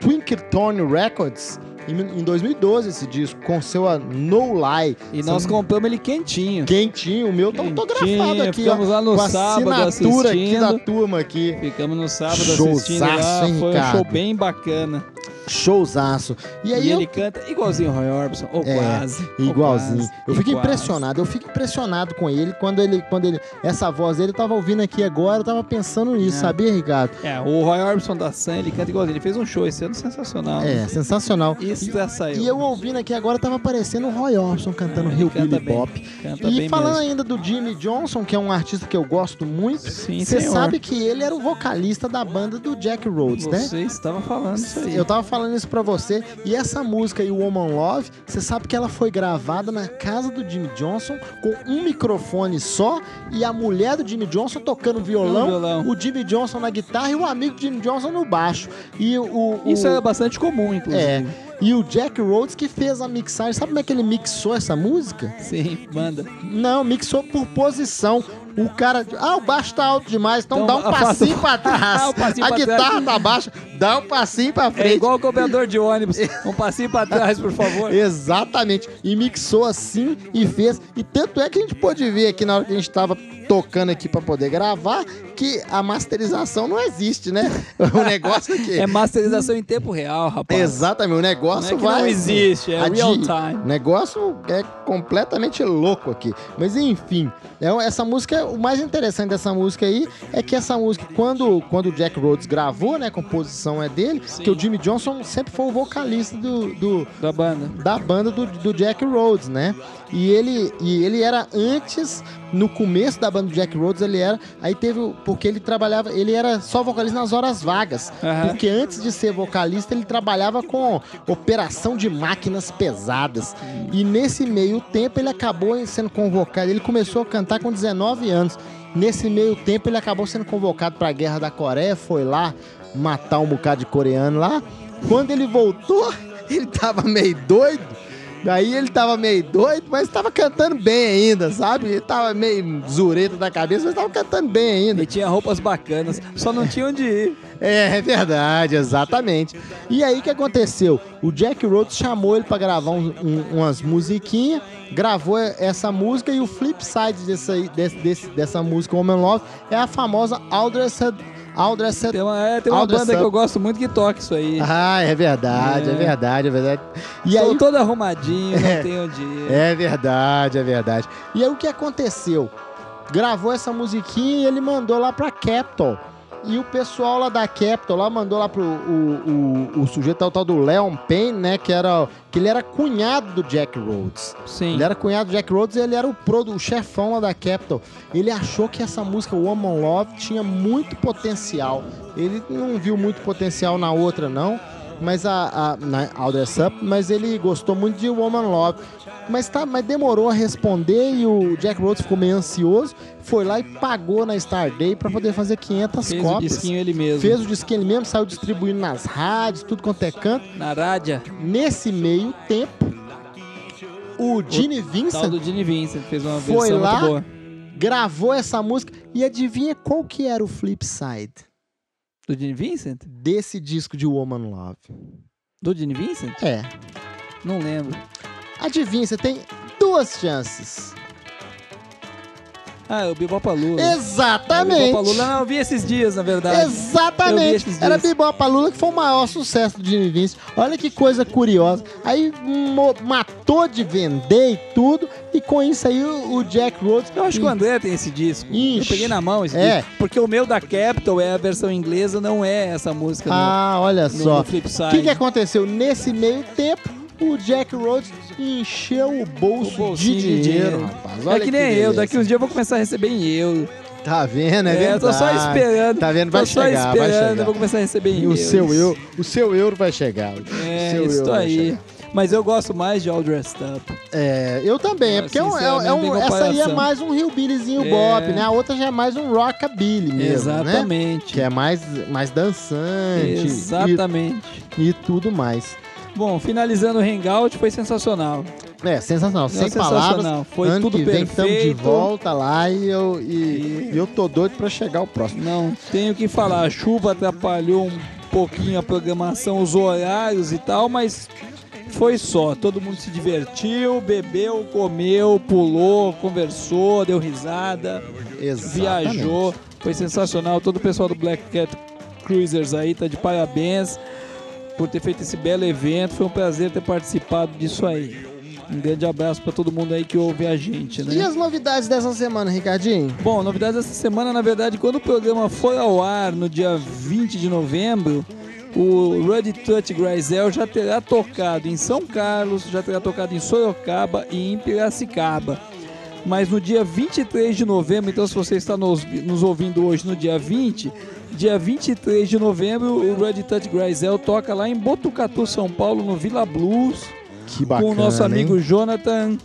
Twinkletone Records. Em em 2012 esse disco, com seu a No Lie. E nós São- compramos ele quentinho. Quentinho, o meu tá autografado aqui, ficamos ó. lá no com a sábado assinatura aqui assistindo. da turma aqui. Ficamos no sábado Showzaço, assistindo lá. hein, Foi um Ricardo? show bem bacana. Showzaço. E E, aí eu ele canta igualzinho o Roy Orbison, ou É, quase. ou Igualzinho. quase, eu fico e quase. impressionado, eu fico impressionado com ele quando ele, quando ele, essa voz dele eu tava ouvindo aqui agora, eu tava pensando nisso, É. sabia, Ricardo? É, o Roy Orbison da Sun, ele canta igualzinho. Ele fez um show esse ano sensacional. É, sensacional. Isso já saiu. E eu ouvindo aqui agora tava aparecendo o Roy Orbison cantando canta bem, Bop. canta E falando mesmo. ainda do Jimmy Johnson, que é um artista que eu gosto muito, você sabe que ele era o vocalista da banda do Jack Rhodes, né? Você estava falando isso aí. Eu tava falando isso pra você. E essa música aí, Woman Love, você sabe que ela foi gravada na casa do Jimmy Johnson com um microfone só e a mulher do Jimmy Johnson tocando violão, violão. o Jimmy Johnson na guitarra e o amigo do Jimmy Johnson no baixo. E o, o- Isso é bastante comum, inclusive. é. E o Jack Rhodes que fez a mixagem. Sabe como é que ele mixou essa música? Sim, manda. Não, mixou por posição. O cara. Ah, o baixo tá alto demais, então, Então, dá um passinho o- pra trás. Ah, o passinho a pra guitarra trás. tá baixa, dá um passinho pra frente. É igual o cobrador de ônibus. Um passinho pra trás, por favor. Exatamente. E mixou assim e fez. E tanto é que a gente pôde ver aqui na hora que a gente tava tocando aqui pra poder gravar que a masterização não existe, né? O negócio aqui. É masterização em tempo real, rapaz. Exatamente, o negócio Não é vai. não existe, é real time. O negócio é completamente louco aqui. Mas enfim, é, essa música, o mais interessante dessa música aí é que essa música, quando, quando o Jack Rhodes gravou, né, a composição é dele, que o Jimmy Johnson sempre foi o vocalista do, do- Da banda. da banda do, do Jack Rhodes, né? E ele, e ele era antes, no começo da banda do Jack Rhodes, ele era. Aí teve. Porque ele trabalhava. Ele era só vocalista nas horas vagas. Aham. Porque antes de ser vocalista, ele trabalhava com operação de máquinas pesadas. E nesse meio tempo, ele acabou sendo convocado. Ele começou a cantar com 19 anos. Nesse meio tempo, ele acabou sendo convocado para a Guerra da Coreia, foi lá matar um bocado de coreano lá. Quando ele voltou, ele tava meio doido. Daí ele tava meio doido, mas tava cantando bem ainda, sabe? Ele tava meio zureta da cabeça, mas tava cantando bem ainda. E tinha roupas bacanas. Só não tinha onde ir. É, é verdade, exatamente. E aí o que aconteceu? O Jack Rhodes chamou ele pra gravar um- um- umas musiquinhas, gravou essa música e o flip side dessa, desse- desse- dessa música Woman Love é a famosa Aldressed. Aldressed. Tem uma, é, tem uma banda que eu gosto muito que toca isso aí. Ah, é verdade, é, É. verdade, é verdade. E Estou aí, todo arrumadinho, É. não tenho onde ir. É verdade, é verdade. E aí o que aconteceu? Gravou essa musiquinha e ele mandou lá pra Capitol. E o pessoal lá da Capitol lá mandou lá pro o, o, o sujeito o tal do Leon Payne, né? Que era. Que ele era cunhado do Jack Rhodes. Sim. Ele era cunhado do Jack Rhodes e ele era o, produ, o chefão lá da Capitol. Ele achou que essa música Woman Love tinha muito potencial. Ele não viu muito potencial na outra, não. Mas a, a na Aldous Up, mas ele gostou muito de Woman Love. Mas, tá, mas demorou a responder e o Jack Rhodes ficou meio ansioso. Foi lá e pagou na Starday pra poder fazer 500 Fez o cópias. disquinho ele mesmo. Fez o disquinho ele mesmo, saiu distribuindo nas rádios, tudo quanto é canto. Na rádia. Nesse meio tempo, o Gene Tal Vincent do Gene Vincent fez uma Foi versão lá? muito boa. gravou essa música e adivinha qual que era o flip side Do Gene Vincent? desse disco de Woman Love? Do Gene Vincent? É. Não lembro. Adivinha, você tem duas chances. Ah, é o Bibopalula. Exatamente. Bibopalula, não, eu vi esses dias, na verdade. Exatamente. Era dias. Bibopa Lula que foi o maior sucesso do Vincent. Olha que coisa curiosa. Aí matou de vender e tudo. E com isso aí o, o Jack Rhodes. Eu acho que o André tem esse disco. Ixi. Eu peguei na mão esse É. disco. Porque o meu da Capital é a versão inglesa, não é essa música no- Ah, olha no, só. no flip O que, que aconteceu? Nesse meio tempo, o Jack Rhodes encheu o bolso O de dinheiro, rapaz. Olha é que nem eu, daqui uns dias eu vou começar a receber em euro. Tá vendo? É, É, eu tô só verdade. esperando. Tá vendo? Tô Vai só chegar, vai esperando, chegar. eu vou começar a receber em E o seu, euro, o seu euro vai chegar. É, o seu isso euro vai aí. chegar. Mas eu gosto mais de All Dressed Up. É, eu também, é porque é um- é, é um- essa aí é mais um hillbillyzinho É. bop, né? A outra já é mais um rockabilly mesmo, né? Exatamente. Que é mais, mais dançante Exatamente. e, e tudo mais. Bom, finalizando o Hangout, foi sensacional. É, sensacional. Sem sensacional. palavras. Foi ano tudo que vem estamos de volta lá e eu, e, e eu tô doido pra chegar o próximo. Não tenho o que falar. A chuva atrapalhou um pouquinho a programação, os horários e tal, mas foi só. Todo mundo se divertiu, bebeu, comeu, pulou, conversou, deu risada, Exatamente. viajou. Foi sensacional. Todo o pessoal do Black Cat Cruisers aí tá de parabéns por ter feito esse belo evento. Foi um prazer ter participado disso aí. Um grande abraço para todo mundo aí que ouve a gente, né? E as novidades dessa semana, Ricardinho? Bom, novidades dessa semana, na verdade, quando o programa for ao ar no dia 20 de novembro, o Ruddy Touch Grisel já terá tocado em São Carlos, já terá tocado em Sorocaba e em Piracicaba. Mas no dia 23 de novembro, então se você está nos, nos ouvindo hoje no dia 20, dia 23 de novembro, o Red Touch Grisel toca lá em Botucatu, São Paulo, no Vila Blues, Que bacana, com o nosso hein? amigo Jonathan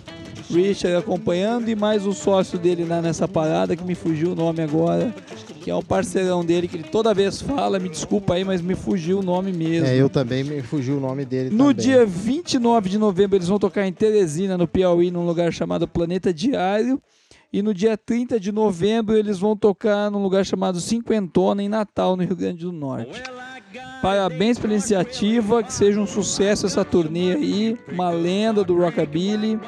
Richard acompanhando e mais o sócio dele lá nessa parada, que me fugiu o nome agora, que é um parceirão dele, que ele toda vez fala, me desculpa aí, mas me fugiu o nome mesmo. É, eu também me fugiu o nome dele No também. dia 29 de novembro, eles vão tocar em Teresina, no Piauí, num lugar chamado Planeta Diário. E no dia 30 de novembro, eles vão tocar num lugar chamado Cinquentona, em Natal, no Rio Grande do Norte. Parabéns pela iniciativa, que seja um sucesso essa turnê aí, uma lenda do Rockabilly.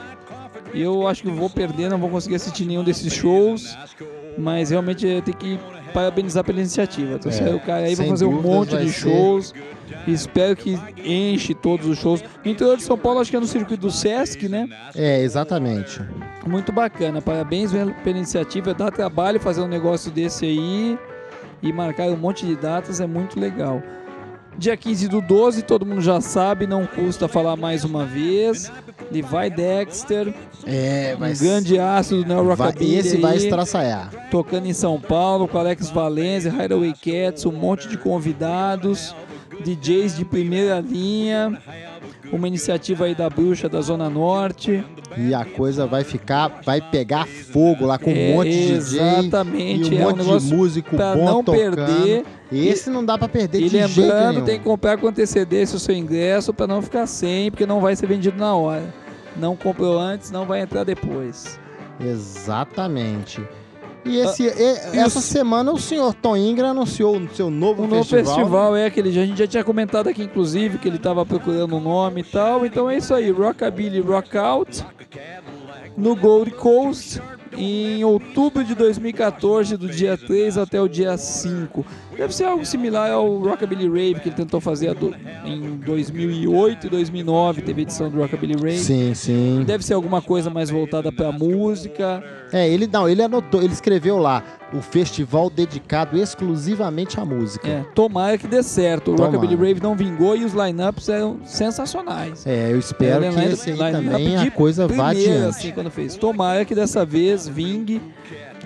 Eu acho que vou perder, não vou conseguir assistir nenhum desses shows, mas realmente tenho que parabenizar pela iniciativa. Então, É, o cara aí vai fazer um monte de ser. shows. Espero que enche todos os shows. No interior de São Paulo, acho que é no circuito do Sesc, né? É, exatamente. Muito bacana. Parabéns pela iniciativa. Dá trabalho fazer um negócio desse aí e marcar um monte de datas é muito legal. Dia 15 do 12, todo mundo já sabe, não custa falar mais uma vez. Levi Dexter, É, vai um grande aço do Neo Rockabilly esse vai estraçaiar. tocando em São Paulo com Alex Valenze, Hideaway Cats, um monte de convidados, DJs de primeira linha, uma iniciativa aí da Bruxa da Zona Norte. E a coisa vai ficar, vai pegar fogo lá com um É, monte de DJ exatamente, e um é um monte de negócio músico pra bom não tocando. perder. Esse não dá pra perder E de jeito lembrando, nenhum. tem que comprar com antecedência o seu ingresso para não ficar sem, porque não vai ser vendido na hora. Não comprou antes, não vai entrar depois. Exatamente. E, esse, Ah, e- e essa os- semana o senhor Tom Ingram anunciou o seu novo O novo festival. festival é aquele, a gente já tinha comentado aqui, inclusive, que ele estava procurando um nome e tal. Então é isso aí, Rockabilly Rockout, no Gold Coast, em outubro de 2014, do dia 3 até o dia 5. Deve ser algo similar ao Rockabilly Rave, que ele tentou fazer do- em 2008 e 2009, teve edição do Rockabilly Rave. Sim, sim. Deve ser alguma coisa mais voltada pra música. É, ele não, ele anotou, ele escreveu lá o festival dedicado exclusivamente à música. É, tomara que dê certo. O Tomara. Rockabilly Rave não vingou e os lineups eram sensacionais. É, eu espero É, que esse aí line-up também a coisa vá adiante. assim, quando fez. Tomara que dessa vez vingue,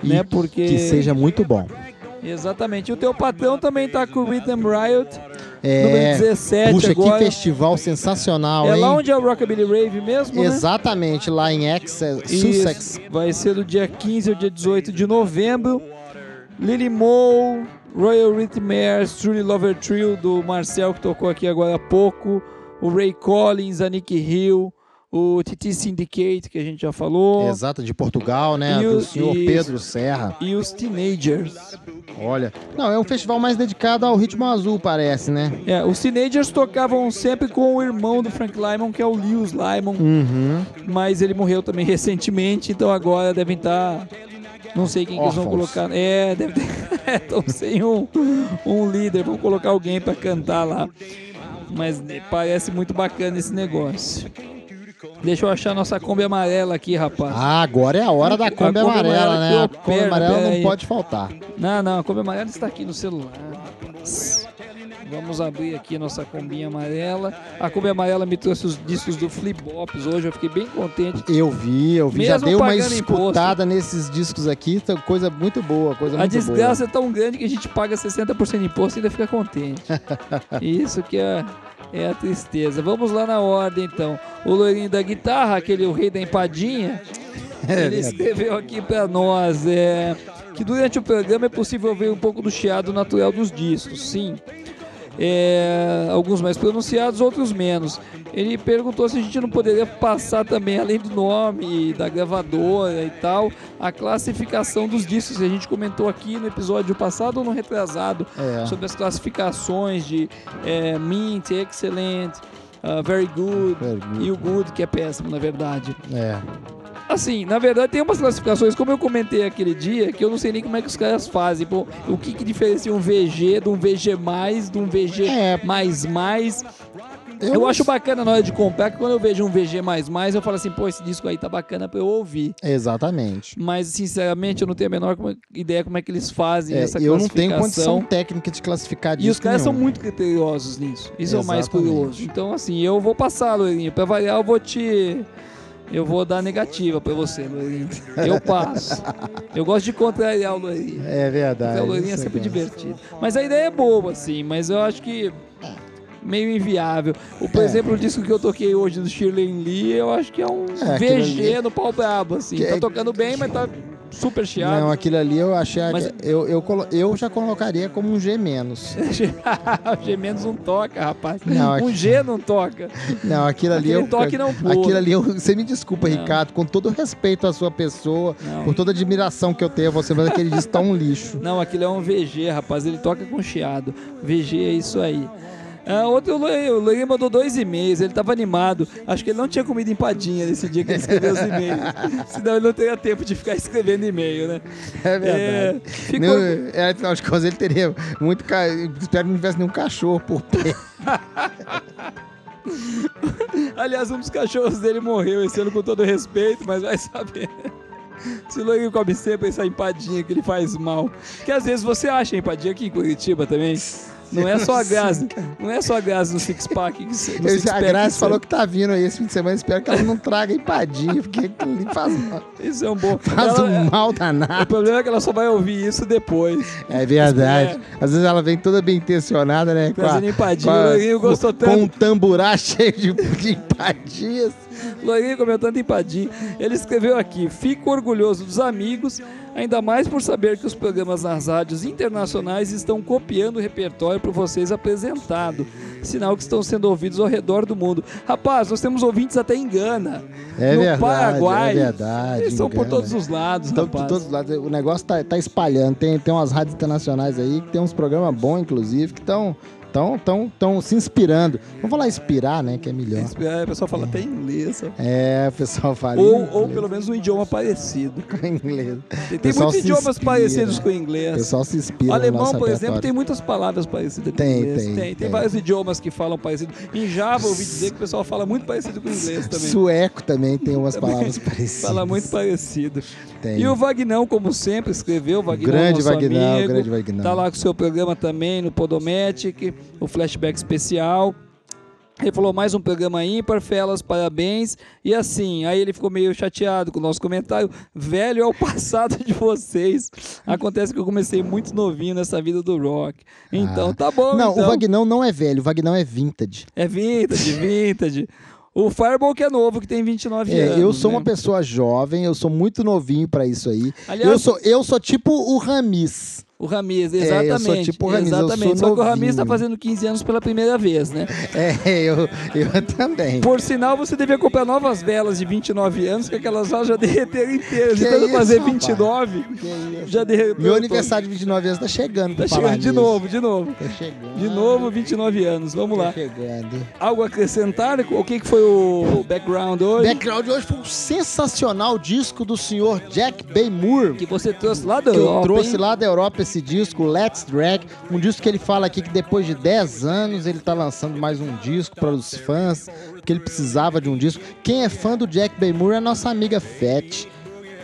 E né? Porque. Que seja muito bom. Exatamente. E o teu patrão também tá com o Rhythm Riot, É, número 17 puxa, agora. que festival sensacional, É hein? lá onde é o Rockabilly Rave mesmo, né? Exatamente, lá em Exeter, Isso. Sussex. Vai ser do dia 15 ao dia 18 de novembro. Lily Moe, Royal Rhythmares, Truly Lover Trio do Marcel que tocou aqui agora há pouco, o Ray Collins, a Nick Hill, o TT Syndicate que a gente já falou Exato, de Portugal, né? E do o- senhor isso. Pedro Serra. e os Teenagers. Olha. Não, é um festival mais dedicado ao ritmo azul, parece, né? É, os Teenagers tocavam sempre com o irmão do Frank Lyman, que é o Lewis Lyman, Uhum. mas ele morreu também recentemente, então agora devem estar. Não sei quem que eles vão colocar. É, deve ter. Estão sem um, um líder, vão colocar alguém pra cantar lá. Mas parece muito bacana esse negócio. Deixa eu achar nossa Kombi amarela aqui, rapaz. Ah, agora é a hora da A Kombi amarela, amarela né? A Kombi amarela não aí. pode faltar. Não, não, a Kombi amarela está aqui no celular. Vamos abrir aqui a nossa combinha amarela. A Kombi amarela me trouxe os discos do Flip-Bops hoje, eu fiquei bem contente. Eu vi, eu vi. Já Mesmo dei uma escutada nesses discos aqui, tá coisa muito boa, coisa A muito desgraça é tão grande que a gente paga 60% de imposto e ainda fica contente. Isso que é, é a tristeza. Vamos lá na ordem então. O loirinho da guitarra, aquele o rei da empadinha, É ele escreveu aqui pra nós é, que durante o programa é possível ver um pouco do chiado natural dos discos. Sim. É, alguns mais pronunciados, outros menos. Ele perguntou se a gente não poderia passar também, além do nome da gravadora e tal, a classificação dos discos a gente comentou aqui no episódio passado ou no retrasado, É. sobre as classificações de é, Mint, Excellent, Very Good Very good. e o Good, que é péssimo, na verdade. É. Assim, na verdade tem umas classificações, como eu comentei aquele dia, que eu não sei nem como é que os caras fazem. Pô, o que, que diferencia um VG de um VG mais, de um VG É. mais mais. Eu, não acho bacana na hora de comprar, que quando eu vejo um VG mais mais, eu falo assim, pô, esse disco aí tá bacana pra eu ouvir. Exatamente. Mas, sinceramente, eu não tenho a menor ideia como é que eles fazem É, essa eu não tenho classificação. condição técnica de classificar E disco os caras são nenhum. muito criteriosos nisso. Isso é o mais Exatamente. curioso. Então, assim, eu vou passar, Loirinho. Pra variar, eu vou te. Eu vou dar negativa pra você, Loirinho. Eu passo. Eu gosto de contrariar o Loirinho. É verdade. Porque o Loirinho é isso sempre divertido. Mas a ideia é boa, assim, mas eu acho que meio inviável. O, por É. exemplo, o disco que eu toquei hoje do Shirley Lee, eu acho que é um É, VG no pau brabo, assim. Que- Tá tocando bem, mas tá super chiado. Não, aquilo ali eu achei. Mas- Eu, eu, eu já colocaria como um G menos. G menos não toca, rapaz. Não, um aqui- G não toca. Não, aquilo ali Aquele eu. toque não pula. Aquilo ali eu. Você me desculpa, Não. Ricardo, com todo o respeito à sua pessoa, Não. por toda a admiração que eu tenho a você, mas aquele disco tá um lixo. Não, aquilo é um VG, rapaz. Ele toca com chiado. VG é isso aí. Ah, outro, o Loirinho mandou dois e-mails, ele tava animado. Acho que ele não tinha comido empadinha nesse dia que ele escreveu os e-mails. Senão ele não teria tempo de ficar escrevendo e-mail, né? É verdade. É, ficou- Não, é, afinal de contas, ele teria muito. Ca... Espero que não tivesse nenhum cachorro por perto. Aliás, um dos cachorros dele morreu esse ano com todo respeito, mas vai saber. Se o Loirinho come sempre essa empadinha que ele faz mal. Que às vezes você acha empadinha aqui em Curitiba também. Não é só a Grazi, não é só a Grazi no Six Pack. No six a Grazi falou que tá vindo aí esse fim de semana. Espero que ela não traga empadinha, porque aquilo faz mal. Isso é um bom. Faz Ela- um mal O danado. problema é que ela só vai ouvir isso depois. É verdade. Às vezes ela vem toda bem intencionada, né? Com a- Trazendo empadinha, com a- o Lourinho gostou tanto. Com um tamburá cheio de, de empadinhas. Loirinho comentando empadinha. Ele escreveu aqui: Fico orgulhoso dos amigos, ainda mais por saber que os programas nas rádios internacionais estão copiando o repertório para vocês apresentado. Sinal que estão sendo ouvidos ao redor do mundo. Rapaz, nós temos ouvintes até em Gana, É no verdade, Paraguai. é verdade, Eles são em por todos os lados, rapaz. de todos os lados, o negócio tá, tá espalhando. Tem, tem umas rádios internacionais aí que tem uns programas bons, inclusive, que estão tão, tão, tão se inspirando. Vamos falar inspirar, né? Que é melhor. É, o pessoal fala até em inglês. É, o pessoal fala. Ou, em ou pelo menos um idioma parecido. inglês. Tem, tem muitos idiomas inspira. parecidos com o O inglês. pessoal se inspira O no alemão, nosso por exemplo, tem muitas palavras parecidas com Tem, o inglês. tem, tem, tem. vários idiomas que falam parecido. Em Java, ouvi dizer que o pessoal fala muito parecido com o inglês também. Sueco também tem umas palavras parecidas. Fala muito parecido. Tem. E o Vagnão, como sempre, escreveu. Vagnão, Grande nosso Vagnão, amigo, grande Vagnão. Tá lá com o seu programa também no Podomatic, o Flashback Especial. Ele falou mais um programa ímpar, Felas, parabéns. E assim, aí ele ficou meio chateado com o nosso comentário. Velho é o passado de vocês. Acontece que eu comecei muito novinho nessa vida do rock. Então tá bom. Ah. Não, então. o Vagnão não é velho, o Vagnão é vintage. É vintage, vintage. O Fireball que é novo, que tem 29 É, anos. eu sou né? uma pessoa jovem, eu sou muito novinho pra isso aí. Aliás- eu, sou, eu sou tipo o Ramis. O Ramiz, É, eu exatamente. sou tipo o Ramiz, eu exatamente. sou Só que o Ramiz novinho. tá fazendo 15 anos pela primeira vez, né? É, eu, eu também. Por sinal, você devia comprar novas velas de 29 anos, que aquelas velas já derreteram inteiras. Que De tanto isso, fazer rapaz? 29, já derreteu. Meu aniversário de 29 anos tá chegando. Tá falar chegando de nisso. novo, de novo. Tá chegando. De novo, 29 anos. Vamos Tá lá. chegando. Algo a acrescentar? O que, que foi o background hoje? Background hoje foi um sensacional disco do senhor Jack Bay Moore. Que você trouxe lá da que eu Europa, trouxe hein? lá da Europa esse disco, Let's Drag, um disco que ele fala aqui que depois de 10 anos ele tá lançando mais um disco para os fãs, porque ele precisava de um disco. Quem é fã do Jack Moore é a nossa amiga Fat.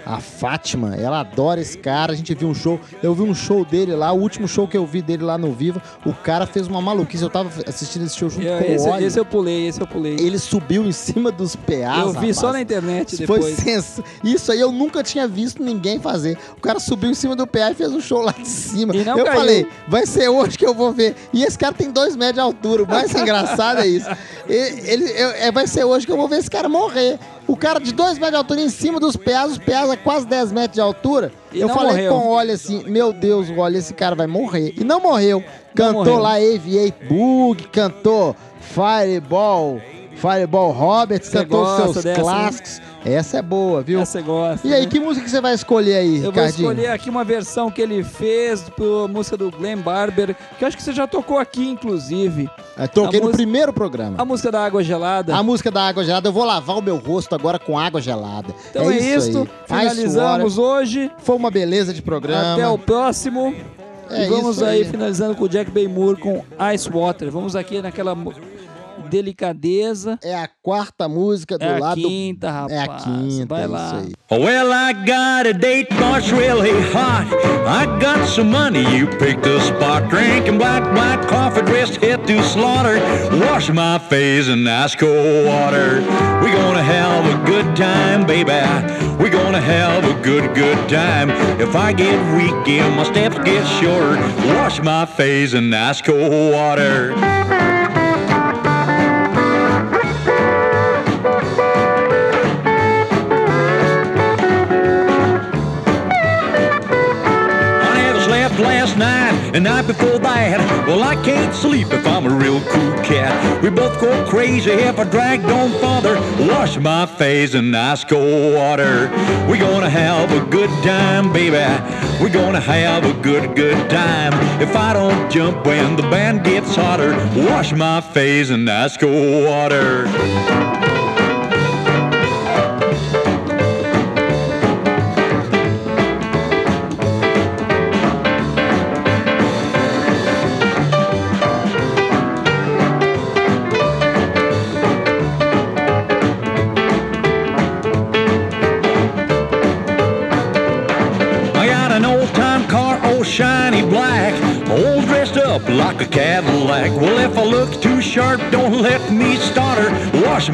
A Fátima, ela adora esse cara. A gente viu um show, eu vi um show dele lá, o último show que eu vi dele lá no Vivo. O cara fez uma maluquice. Eu tava assistindo esse show junto Eu- com esse, o Oli. esse eu pulei, esse eu pulei. Ele subiu em cima dos PAs. eu vi rapaz. só na internet Isso Foi depois. sens... Isso aí eu nunca tinha visto ninguém fazer. O cara subiu em cima do PA e fez um show lá de cima. Eu caiu. falei, vai ser hoje que eu vou ver. E esse cara tem dois metros de altura. O mais engraçado é isso. Ele, ele- eu- é, vai ser hoje que eu vou ver esse cara morrer. O cara de dois metros de altura em cima dos PAs, os PAs a quase 10 metros de altura. E eu falei morreu. com o Olha assim, meu Deus, olha, esse cara vai morrer. E não morreu. Cantou morreu. lá Aviate Bug, cantou Fireball, Fireball Roberts, Você cantou seus dessa, né? Essa é boa, viu? Essa você gosta. E aí, né? que música que você vai escolher aí, Eu vou Ricardinho? escolher aqui uma versão que ele fez pra música do Glenn Barber, que eu acho que você já tocou aqui, inclusive. Eu toquei a no música- primeiro programa. A música da Água Gelada. A música da água gelada, eu vou lavar o meu rosto agora com água gelada. Então é, isto. aí. Ai, Finalizamos hoje. Foi uma beleza de programa. Até o próximo. É e vamos isso aí, aí. finalizando com o Jack Bay Moore com Ice Water. Vamos aqui naquela delicadeza. É a quarta música do É a lado. quinta, rapaz. É a quinta, Vai é lá. isso aí. Well, I got a date that's really hot. I got some money, you picked a spot. Drinking black, black coffee, just head to slaughter. Wash my face in ice cold water. We gonna have a good time, baby. We gonna have a good, good time. If I get weak and my steps get shorter, wash my face in ice cold water. And night before that. Well, I can't sleep if I'm a real cool cat. We both go crazy if I drag don't bother. Wash my face in ice cold water. We're gonna have a good time, baby. We're gonna have a good, good time. If I don't jump when the band gets hotter, wash my face in ice cold water.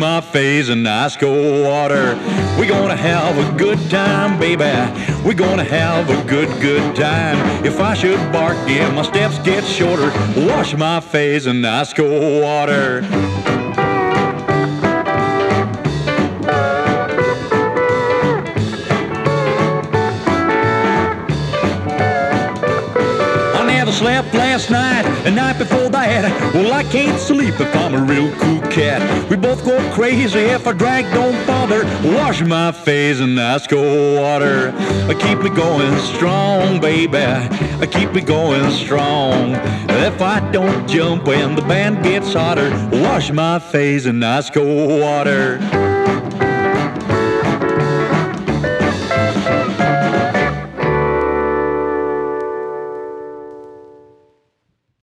My face in ice cold water. We're gonna have a good time, baby. We're gonna have a good, good time. If I should bark, yeah, my steps get shorter. Wash my face in ice cold water. I never slept last night, and night before that. Well, I can't sleep if I'm a real cool cat. We both go crazy if I drag don't bother. Wash my face in ice cold water. I keep me going strong, baby. I keep me going strong. If I don't jump when the band gets hotter, wash my face in ice cold water.